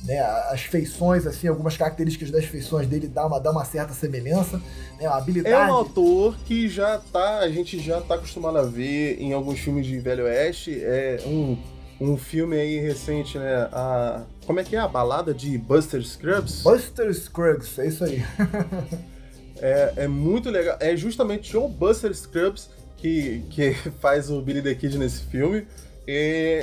né, as feições, assim, algumas características das feições dele dá uma, dá uma certa semelhança, né, a habilidade... É um autor que já tá, a gente já tá acostumado a ver em alguns filmes de Velho Oeste, é um, um filme aí recente, né, a... Como é que é? A balada de Buster Scruggs? Buster Scruggs, é isso aí. é, é muito legal, é justamente o Buster Scruggs que, que faz o Billy the Kid nesse filme,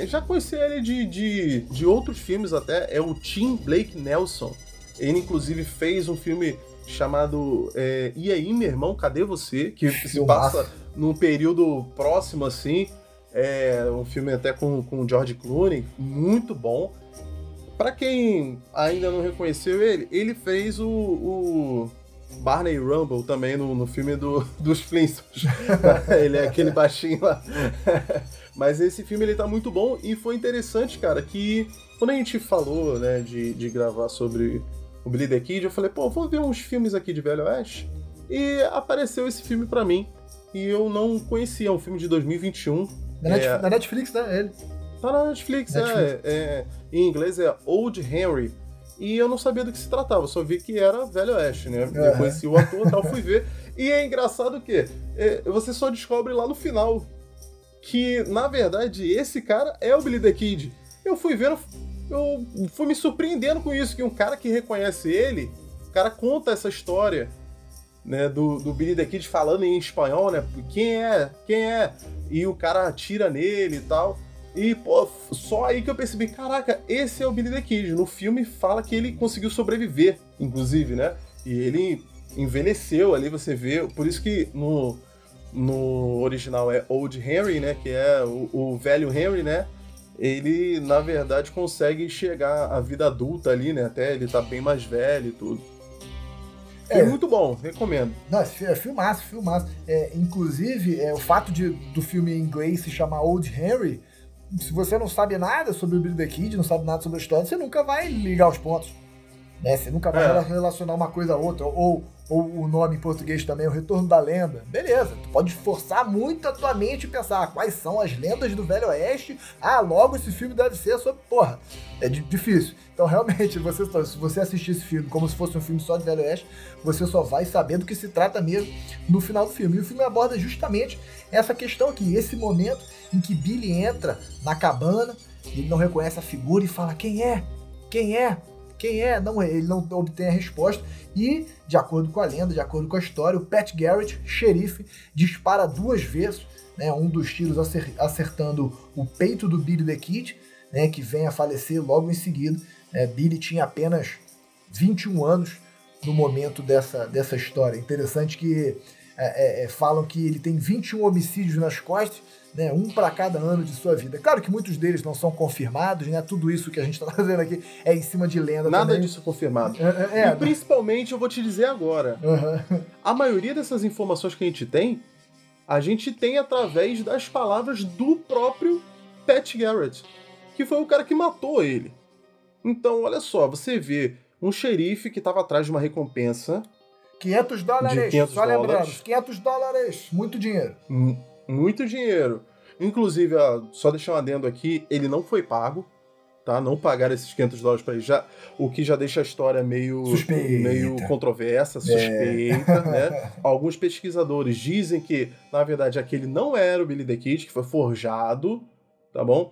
já conheci ele de, de, de outros filmes até, é o Tim Blake Nelson. Ele inclusive fez um filme chamado é, E aí, meu irmão, cadê você? Que se passa num período próximo assim. É um filme até com, com o George Clooney, muito bom. Para quem ainda não reconheceu ele, ele fez o, o Barney Rumble também no, no filme do, dos Flintstones. ele é aquele baixinho lá. Mas esse filme ele tá muito bom e foi interessante, cara, que quando a gente falou, né, de, de gravar sobre o Billy the Kid, eu falei, pô, vou ver uns filmes aqui de Velho Oeste. E apareceu esse filme para mim e eu não conhecia, é um filme de 2021. Na, é... Netflix, na Netflix, né, ele? Tá na Netflix, é, Netflix. É, é, Em inglês é Old Henry. E eu não sabia do que se tratava, só vi que era Velho Oeste, né? Eu conheci o ator e tal, fui ver. E é engraçado que é, você só descobre lá no final que, na verdade, esse cara é o Billy the Kid. Eu fui vendo, eu fui me surpreendendo com isso, que um cara que reconhece ele, o cara conta essa história, né, do, do Billy the Kid falando em espanhol, né, quem é, quem é, e o cara atira nele e tal. E, pô, só aí que eu percebi, caraca, esse é o Billy the Kid. No filme fala que ele conseguiu sobreviver, inclusive, né? E ele envelheceu ali, você vê. Por isso que no, no original é Old Henry, né? Que é o, o, velho Henry, né? Ele, na verdade, consegue chegar à vida adulta ali, né? Até ele tá bem mais velho e tudo. É, é muito bom, recomendo. Não, é filmaço, filmaço. É, inclusive, é, o fato de, do filme em inglês se chamar Old Henry, se você não sabe nada sobre o Billy the Kid, não sabe nada sobre a história, você nunca vai ligar os pontos. Né? Você nunca vai é. relacionar uma coisa a outra. Ou ou o nome em português também, O Retorno da Lenda. Beleza, tu pode forçar muito a tua mente e pensar quais são as lendas do Velho Oeste. Ah, logo esse filme deve ser sobre. Porra, é difícil. Então, realmente, você, se você assistir esse filme como se fosse um filme só de Velho Oeste, você só vai saber do que se trata mesmo no final do filme. E o filme aborda justamente essa questão aqui, esse momento em que Billy entra na cabana, ele não reconhece a figura e fala: Quem é? Quem é? Quem é? Não, ele não obtém a resposta. E, de acordo com a lenda, de acordo com a história, o Pat Garrett, xerife, dispara duas vezes, né, um dos tiros acertando o peito do Billy the Kid, né, que vem a falecer logo em seguida. É, Billy tinha apenas 21 anos no momento dessa, dessa história. Interessante que é, é, é falam que ele tem 21 homicídios nas costas né, um para cada ano de sua vida. Claro que muitos deles não são confirmados, né? Tudo isso que a gente está fazendo aqui é em cima de lenda. Nada também. disso confirmado. É, é, é, e principalmente eu vou te dizer agora, uhum. a maioria dessas informações que a gente tem, a gente tem através das palavras do próprio Pat Garrett, que foi o cara que matou ele. Então, olha só, você vê um xerife que estava atrás de uma recompensa 500 dólares, de 500 só lembrando, dólares. 500 dólares, muito dinheiro. M- muito dinheiro. Inclusive, ó, só deixar um adendo aqui, ele não foi pago, tá? Não pagaram esses 500 dólares pra ele, já, o que já deixa a história meio, Suspeita. meio controversa, suspeita, né? Alguns pesquisadores dizem que, na verdade, aquele não era o Billy the Kid, que foi forjado, tá bom?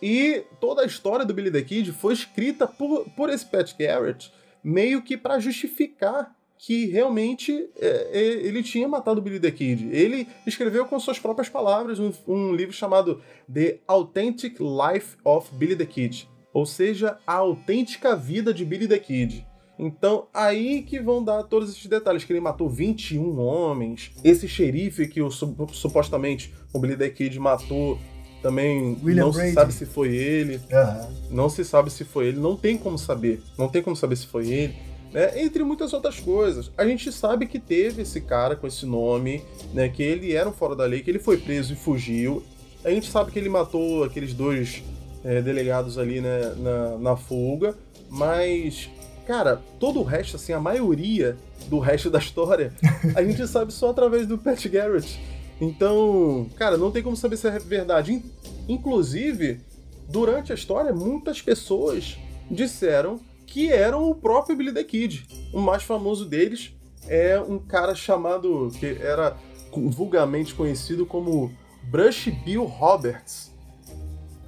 E toda a história do Billy the Kid foi escrita por, por esse Pat Garrett meio que pra justificar que realmente é, é, ele tinha matado o Billy the Kid. Ele escreveu com suas próprias palavras um, um livro chamado The Authentic Life of Billy the Kid, ou seja, a autêntica vida de Billy the Kid. Então, aí que vão dar todos esses detalhes, que ele matou 21 homens, esse xerife que o, su- supostamente o Billy the Kid matou, também William não Brady. se sabe se foi ele. Aham. Não se sabe se foi ele, não tem como saber. Não tem como saber se foi ele. Né? Entre muitas outras coisas. A gente sabe que teve esse cara com esse nome, né? Que ele era um fora da lei, que ele foi preso e fugiu. A gente sabe que ele matou aqueles dois é, delegados ali né, na, na fuga. Mas, cara, todo o resto, assim, a maioria do resto da história, a gente sabe só através do Pat Garrett. Então, cara, não tem como saber se é verdade. In- Inclusive, durante a história, muitas pessoas disseram que eram o próprio Billy the Kid. O mais famoso deles é um cara chamado, que era vulgarmente conhecido como Brush Bill Roberts.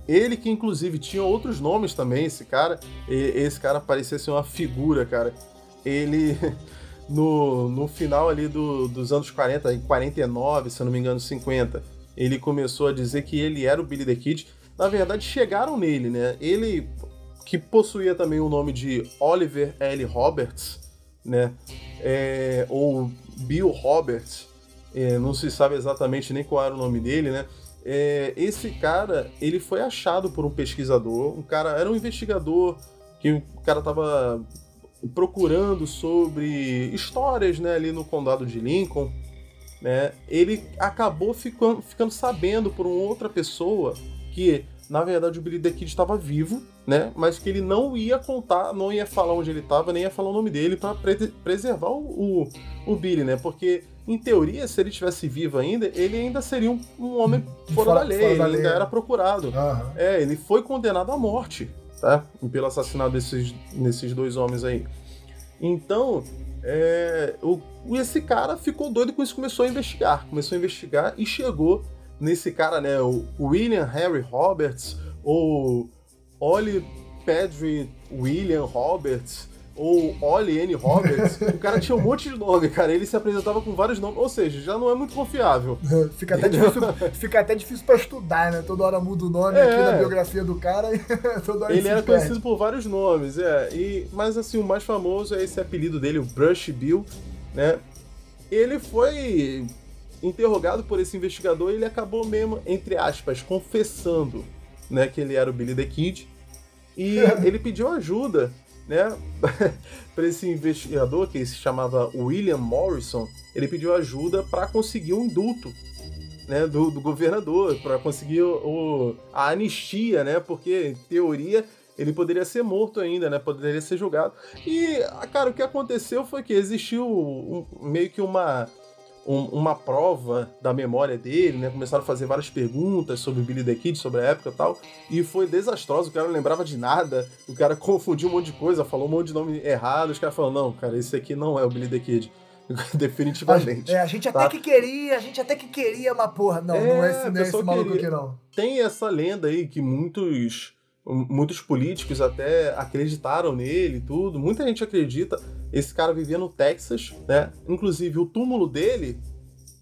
Ele que inclusive tinha outros nomes também, esse cara. E- Esse cara parecia ser uma figura, cara. Ele no, no final ali do- dos anos 40, em 49, se eu não me engano, 50, ele começou a dizer que ele era o Billy the Kid. Na verdade, chegaram nele, né? Ele, que possuía também o nome de Oliver L. Roberts, né? É, ou Bill Roberts, é, não se sabe exatamente nem qual era o nome dele, né? É, esse cara, ele foi achado por um pesquisador, um cara, era um investigador, que o cara tava procurando sobre histórias, né, ali no condado de Lincoln, né? Ele acabou ficando, ficando sabendo por uma outra pessoa que, na verdade, o Billy the Kid estava vivo, né? Mas que ele não ia contar, não ia falar onde ele estava, nem ia falar o nome dele para preservar o, o, o Billy, né? Porque, em teoria, se ele estivesse vivo ainda, ele ainda seria um, um homem fora, Fora- da lei, fora da ele ainda lei. era procurado. Aham. É, ele foi condenado à morte, tá? Pelo assassinato desses, desses dois homens aí. Então, é, o, esse cara ficou doido com isso, começou a investigar. Começou a investigar e chegou nesse cara, né? O William Harry Roberts, ou Ollie Pedri William Roberts, ou Ollie N. Roberts. o cara tinha um monte de nome, cara. Ele se apresentava com vários nomes, ou seja, já não é muito confiável. Fica até, difícil, fica até difícil pra estudar, né? Toda hora muda o nome É. aqui na biografia do cara e toda hora Ele era perde. conhecido por vários nomes, é. E, mas assim, o mais famoso é esse apelido dele, o Brush Bill, né? Ele foi interrogado por esse investigador e ele acabou mesmo, entre aspas, confessando, né, que ele era o Billy the Kid. E ele pediu ajuda, né, para esse investigador que se chamava William Morrison. Ele pediu ajuda para conseguir um indulto né, do, do governador para conseguir o, o- a anistia, né? Porque em teoria ele poderia ser morto ainda, né? Poderia ser julgado. E, cara, o que aconteceu foi que existiu um- meio que uma um- uma prova da memória dele, né? Começaram a fazer várias perguntas sobre o Billy the Kid, sobre a época e tal, e foi desastroso, o cara não lembrava de nada, o cara confundiu um monte de coisa, falou um monte de nome errado, os caras falaram, não, cara, esse aqui não é o Billy the Kid. Definitivamente. É, a gente até Tá. que queria, a gente até que queria, mas porra, não, É, não é esse, não é esse maluco queria. aqui não. tem essa lenda aí que muitos muitos políticos até acreditaram nele tudo. Muita gente acredita. Esse cara vivia no Texas, né? Inclusive o túmulo dele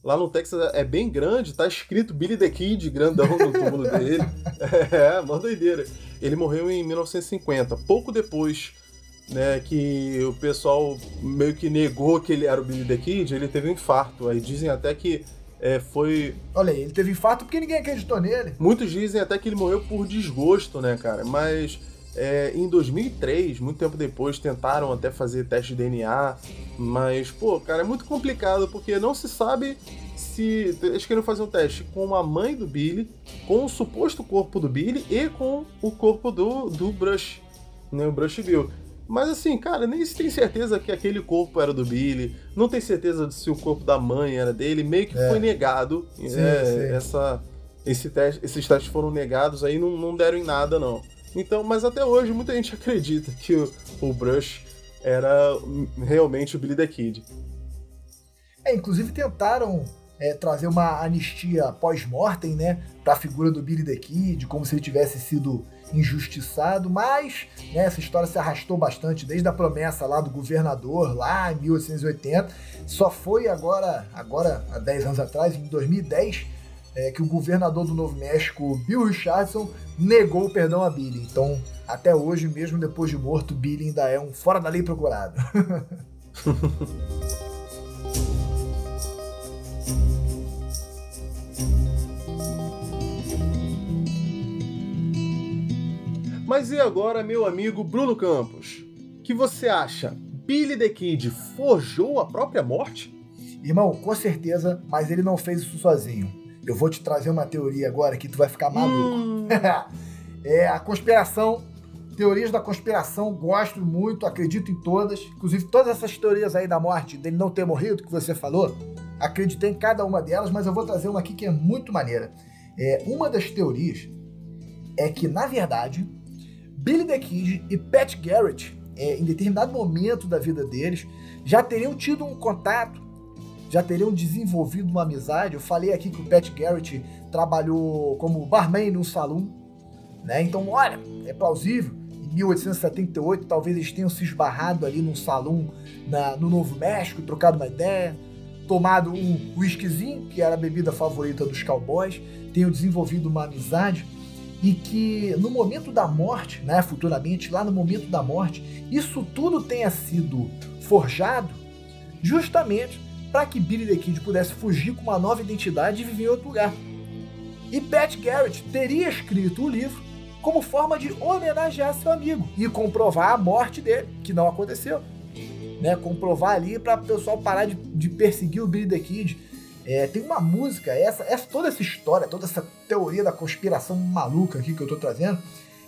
lá no Texas é bem grande, tá escrito Billy the Kid grandão no túmulo dele. É, mó doideira. Ele morreu em 1950, pouco depois né, que o pessoal meio que negou que ele era o Billy the Kid, ele teve um infarto. Aí dizem até que é, foi Olha aí, ele teve infarto porque ninguém acreditou nele. Muitos dizem até que ele morreu por desgosto, né, cara? Mas é, em 2003, muito tempo depois, tentaram até fazer teste de DNA. Mas, pô, cara, é muito complicado porque não se sabe se. Eles queriam fazer um teste com a mãe do Billy, com o suposto corpo do Billy e com o corpo do, do Brush. Né, o Brush viu. Mas assim, cara, nem se tem certeza que aquele corpo era do Billy, não tem certeza de se o corpo da mãe era dele, meio que é. foi negado. Sim, é, sim. Essa, esse teste, esses testes foram negados aí, não, não deram em nada, não. Então, mas até hoje muita gente acredita que o, o Brush era realmente o Billy the Kid. É, inclusive tentaram é, trazer uma anistia pós-mortem, né, para a figura do Billy the Kid, como se ele tivesse sido injustiçado, mas né, essa história se arrastou bastante desde a promessa lá do governador lá em 1880, só foi agora, agora há 10 anos atrás, em 2010, é, que o governador do Novo México, Bill Richardson, negou o perdão a Billy. Então, até hoje, mesmo depois de morto, Billy ainda é um fora da lei procurado. Mas e agora, meu amigo Bruno Campos? que você acha? Billy the Kid forjou a própria morte? Irmão, com certeza, mas ele não fez isso sozinho. Eu vou te trazer uma teoria agora que tu vai ficar maluco. Hum. é a conspiração, teorias da conspiração, gosto muito, acredito em todas. Inclusive, todas essas teorias aí da morte, dele não ter morrido, que você falou, acreditei em cada uma delas, mas eu vou trazer uma aqui que é muito maneira. É, uma das teorias é que, na verdade, Billy the Kid e Pat Garrett, é, em determinado momento da vida deles, já teriam tido um contato, já teriam desenvolvido uma amizade. Eu falei aqui que o Pat Garrett trabalhou como barman num salão, né? Então, olha, é plausível. Em 1878, talvez eles tenham se esbarrado ali num salão no Novo México, trocado uma ideia, tomado um whiskyzinho, que era a bebida favorita dos cowboys, tenham desenvolvido uma amizade e que no momento da morte, né, futuramente, lá no momento da morte, isso tudo tenha sido forjado justamente para que Billy the Kid pudesse fugir com uma nova identidade e viver em outro lugar. E Pat Garrett teria escrito o livro como forma de homenagear seu amigo e comprovar a morte dele, que não aconteceu. Né, comprovar ali para o pessoal parar de, de perseguir o Billy the Kid é, tem uma música, essa, essa, toda essa história, toda essa teoria da conspiração maluca aqui que eu tô trazendo,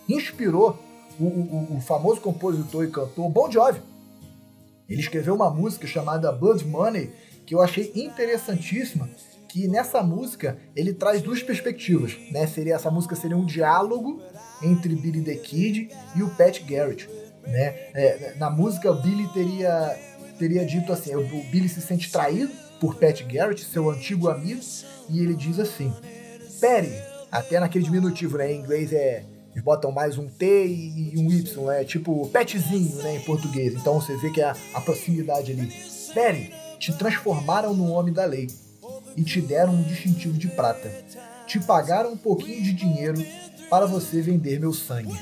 inspirou o, o, o famoso compositor e cantor Bon Jovi. Ele escreveu uma música chamada Blood Money, que eu achei interessantíssima, que nessa música ele traz duas perspectivas, né? Seria essa música seria um diálogo entre Billy the Kid e o Pat Garrett, né? É, na música Billy teria teria dito assim, o Billy se sente traído por Pat Garrett, seu antigo amigo, e ele diz assim: Perry, até naquele diminutivo, né? Em inglês é. Eles botam mais um T e um Y, é tipo petzinho, né? Em português. Então você vê que é a, a proximidade ali. Perry, te transformaram no homem da lei e te deram um distintivo de prata. Te pagaram um pouquinho de dinheiro para você vender meu sangue.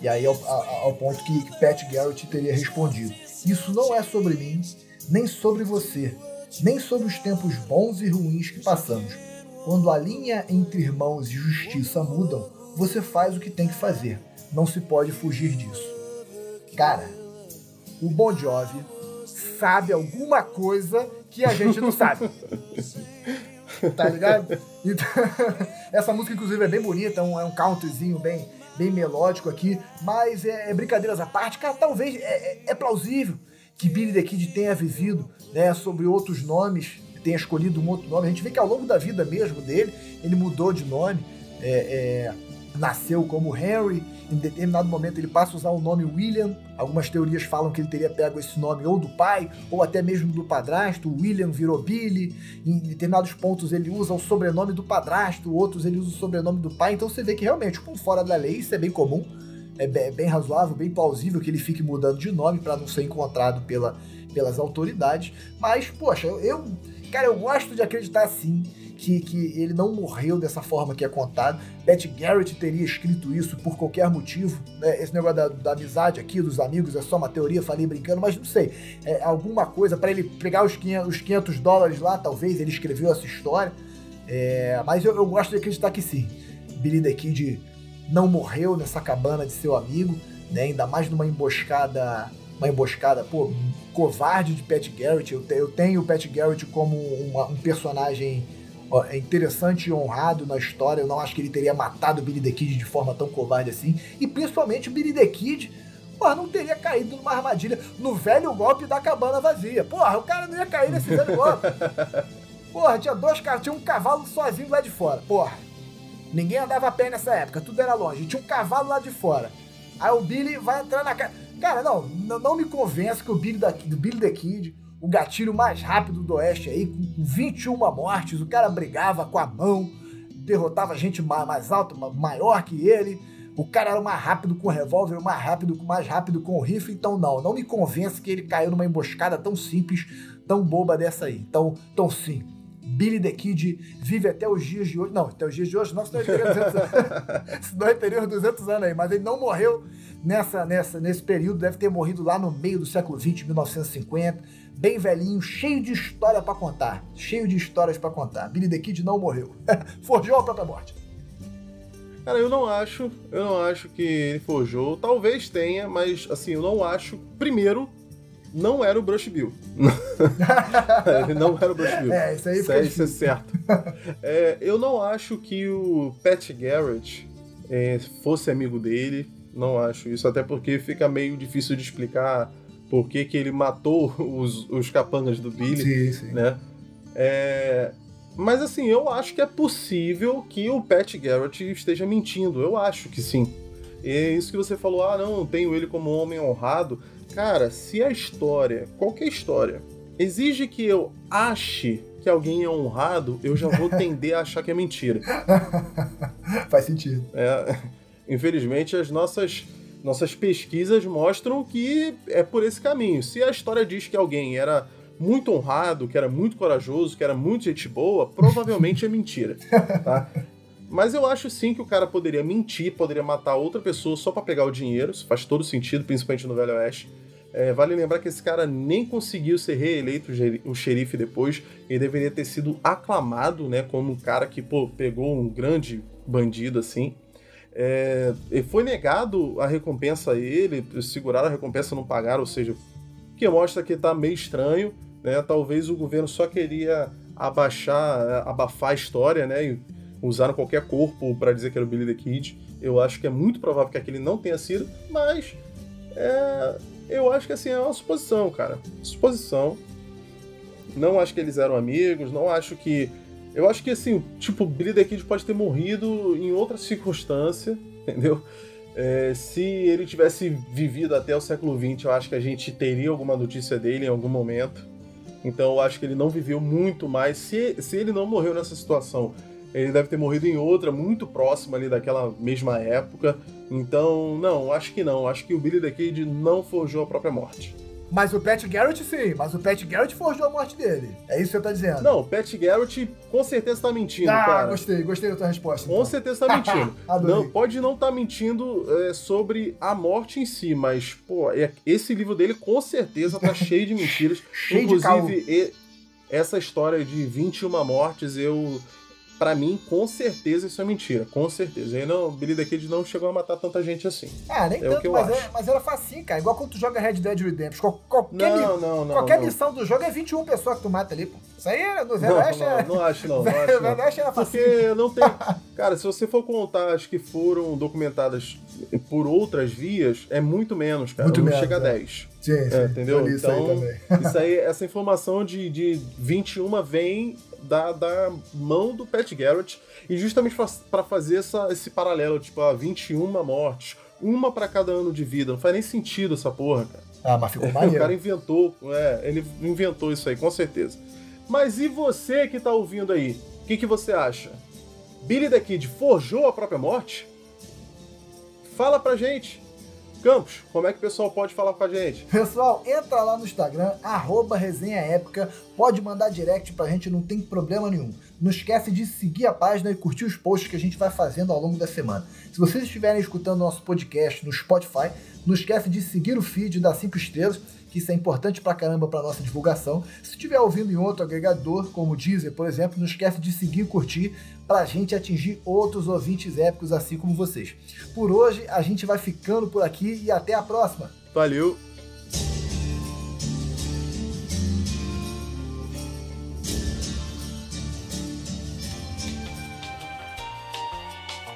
E aí ao, ao ponto que Pat Garrett teria respondido: Isso não é sobre mim, nem sobre você nem sobre os tempos bons e ruins que passamos. Quando a linha entre irmãos e justiça mudam, você faz o que tem que fazer. Não se pode fugir disso. Cara, o Bon Jovi sabe alguma coisa que a gente não sabe. tá ligado? Então, essa música, inclusive, é bem bonita, é um, é um countryzinho bem, bem melódico aqui, mas é, é brincadeiras à parte, cara, talvez é, é, é plausível que Billy the Kid tenha vivido né, sobre outros nomes, tenha escolhido um outro nome. A gente vê que ao longo da vida mesmo dele, ele mudou de nome, é, é, nasceu como Henry, em determinado momento ele passa a usar o nome William. Algumas teorias falam que ele teria pego esse nome ou do pai, ou até mesmo do padrasto. William virou Billy. Em determinados pontos ele usa o sobrenome do padrasto, outros ele usa o sobrenome do pai. Então você vê que realmente, como fora da lei, isso é bem comum. É bem razoável, bem plausível que ele fique mudando de nome para não ser encontrado pela, pelas autoridades. Mas, poxa, eu, cara, eu gosto de acreditar sim que, que ele não morreu dessa forma que é contado. Pat Garrett teria escrito isso por qualquer motivo. Né? Esse negócio da, da, amizade aqui, dos amigos, é só uma teoria, falei brincando, mas não sei. É, alguma coisa para ele pegar os 500, os 500 dólares lá, talvez ele escreveu essa história. É, mas eu, eu, gosto de acreditar que sim. Billy the Kid não morreu nessa cabana de seu amigo, né? ainda mais numa emboscada uma emboscada, pô, covarde de Pat Garrett. Eu, te, eu tenho o Pat Garrett como uma, um personagem ó, interessante e honrado na história. Eu não acho que ele teria matado o Billy the Kid de forma tão covarde assim. E principalmente o Billy the Kid porra, não teria caído numa armadilha no velho golpe da cabana vazia. Porra, o cara não ia cair nesse velho golpe. Porra, tinha dois caras, tinha um cavalo sozinho lá de fora. Porra. Ninguém andava a pé nessa época, tudo era longe. Tinha um cavalo lá de fora. Aí o Billy vai entrar na casa. Cara, não, não me convence que o Billy, da, do Billy the Kid, o gatilho mais rápido do Oeste aí, com 21 mortes, o cara brigava com a mão, derrotava gente mais alta, maior que ele. O cara era mais rápido com o revólver, mais rápido, mais rápido com o rifle, então não, não me convence que ele caiu numa emboscada tão simples, tão boba dessa aí. Então, então sim, Billy the Kid vive até os dias de hoje. Não, até os dias de hoje não, senão ele teria 200 anos. senão ele teria uns 200 anos aí. Mas ele não morreu nessa, nessa, nesse período, deve ter morrido lá no meio do século 20, 1950. Bem velhinho, cheio de história para contar. Cheio de histórias para contar. Billy the Kid não morreu. Forjou a própria morte. Cara, eu não acho, eu não acho que ele forjou. Talvez tenha, mas assim, eu não acho. Primeiro, não era o Brush Bill. ele não era o Brush Bill. É, isso aí isso, é, isso é certo. É, eu não acho que o Pat Garrett é, fosse amigo dele. Não acho isso, até porque fica meio difícil de explicar por que, que ele matou os, os capangas do Billy. Sim, sim. Né? É, mas assim, eu acho que é possível que o Pat Garrett esteja mentindo. Eu acho que sim. E é isso que você falou, ah, não, tenho ele como homem honrado. Cara, se a história, qualquer história, exige que eu ache que alguém é honrado, eu já vou tender a achar que é mentira. Faz sentido. É, infelizmente, as nossas, nossas pesquisas mostram que é por esse caminho. Se a história diz que alguém era muito honrado, que era muito corajoso, que era muito gente boa, provavelmente é mentira. Tá? Mas eu acho sim que o cara poderia mentir, poderia matar outra pessoa só para pegar o dinheiro. Isso faz todo sentido, principalmente no Velho Oeste. É, vale lembrar que esse cara nem conseguiu ser reeleito o xerife depois. Ele deveria ter sido aclamado, né, como um cara que pô, pegou um grande bandido assim. É, foi negado a recompensa a ele, seguraram a recompensa, não pagaram, ou seja, que mostra que tá meio estranho, né? Talvez o governo só queria abaixar, abafar a história, né? E usaram qualquer corpo para dizer que era o Billy the Kid. Eu acho que é muito provável que aquele não tenha sido, mas é, eu acho que assim é uma suposição, cara. Suposição. Não acho que eles eram amigos, não acho que. Eu acho que assim, tipo, Billy the Kid pode ter morrido em outra circunstância, entendeu? É, se ele tivesse vivido até o século XX, eu acho que a gente teria alguma notícia dele em algum momento. Então eu acho que ele não viveu muito mais. Se, se ele não morreu nessa situação ele deve ter morrido em outra, muito próxima ali daquela mesma época. Então, não, acho que não. Acho que o Billy the Kid não forjou a própria morte. Mas o Pat Garrett sim, mas o Pat Garrett forjou a morte dele. É isso que você tá dizendo. Não, o Pat Garrett com certeza tá mentindo, ah, cara. gostei, gostei da tua resposta. Com então. certeza tá mentindo. não, pode não estar tá mentindo é, sobre a morte em si, mas, pô, é, esse livro dele com certeza tá cheio de mentiras. cheio Inclusive, de e, essa história de 21 mortes, eu para mim, com certeza isso é mentira. Com certeza. Aí não, Billy the Kid não chegou a matar tanta gente assim. Ah, nem é tanto, mas, é, mas, era facinho, cara. Igual quando tu joga Red Dead Redemption. qualquer não, não, não, qualquer não. missão do jogo é 21 pessoas que tu mata ali, pô. Isso aí no Zé West é... Não, acho não. não acho, não. Era facinho. Porque não tem... Cara, se você for contar as que foram documentadas por outras vias, é muito menos, cara. Muito não menos, chega a 10. É. Sim, sim. É, entendeu? Isso então, aí isso aí, essa informação de, de 21 vem da, da mão do Pat Garrett e justamente para fazer essa, esse paralelo, tipo, a 21 mortes, uma para cada ano de vida. Não faz nem sentido essa porra, cara. Ah, mas ficou maneiro. o cara inventou, é, ele inventou isso aí, com certeza. Mas e você que tá ouvindo aí? O que, que você acha? Billy the Kid forjou a própria morte? Fala pra gente. Campos, como é que o pessoal pode falar com a gente? Pessoal, entra lá no Instagram, arroba resenha épica, pode mandar direct pra gente, não tem problema nenhum. Não esquece de seguir a página e curtir os posts que a gente vai fazendo ao longo da semana. Se vocês estiverem escutando nosso podcast no Spotify, não esquece de seguir o feed das 5 estrelas que isso é importante pra caramba pra nossa divulgação. Se estiver ouvindo em outro agregador, como o Deezer, por exemplo, não esquece de seguir e curtir pra gente atingir outros ouvintes épicos assim como vocês. Por hoje, a gente vai ficando por aqui e até a próxima. Valeu!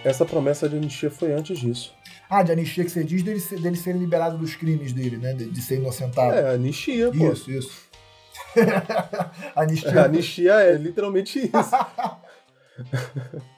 Essa promessa de anistia foi antes disso. Ah, de anistia que você diz dele, ser, dele ser liberado dos crimes dele, né? De, de ser inocentado. É, anistia, pô. Isso, isso. anistia. É, anistia é literalmente isso.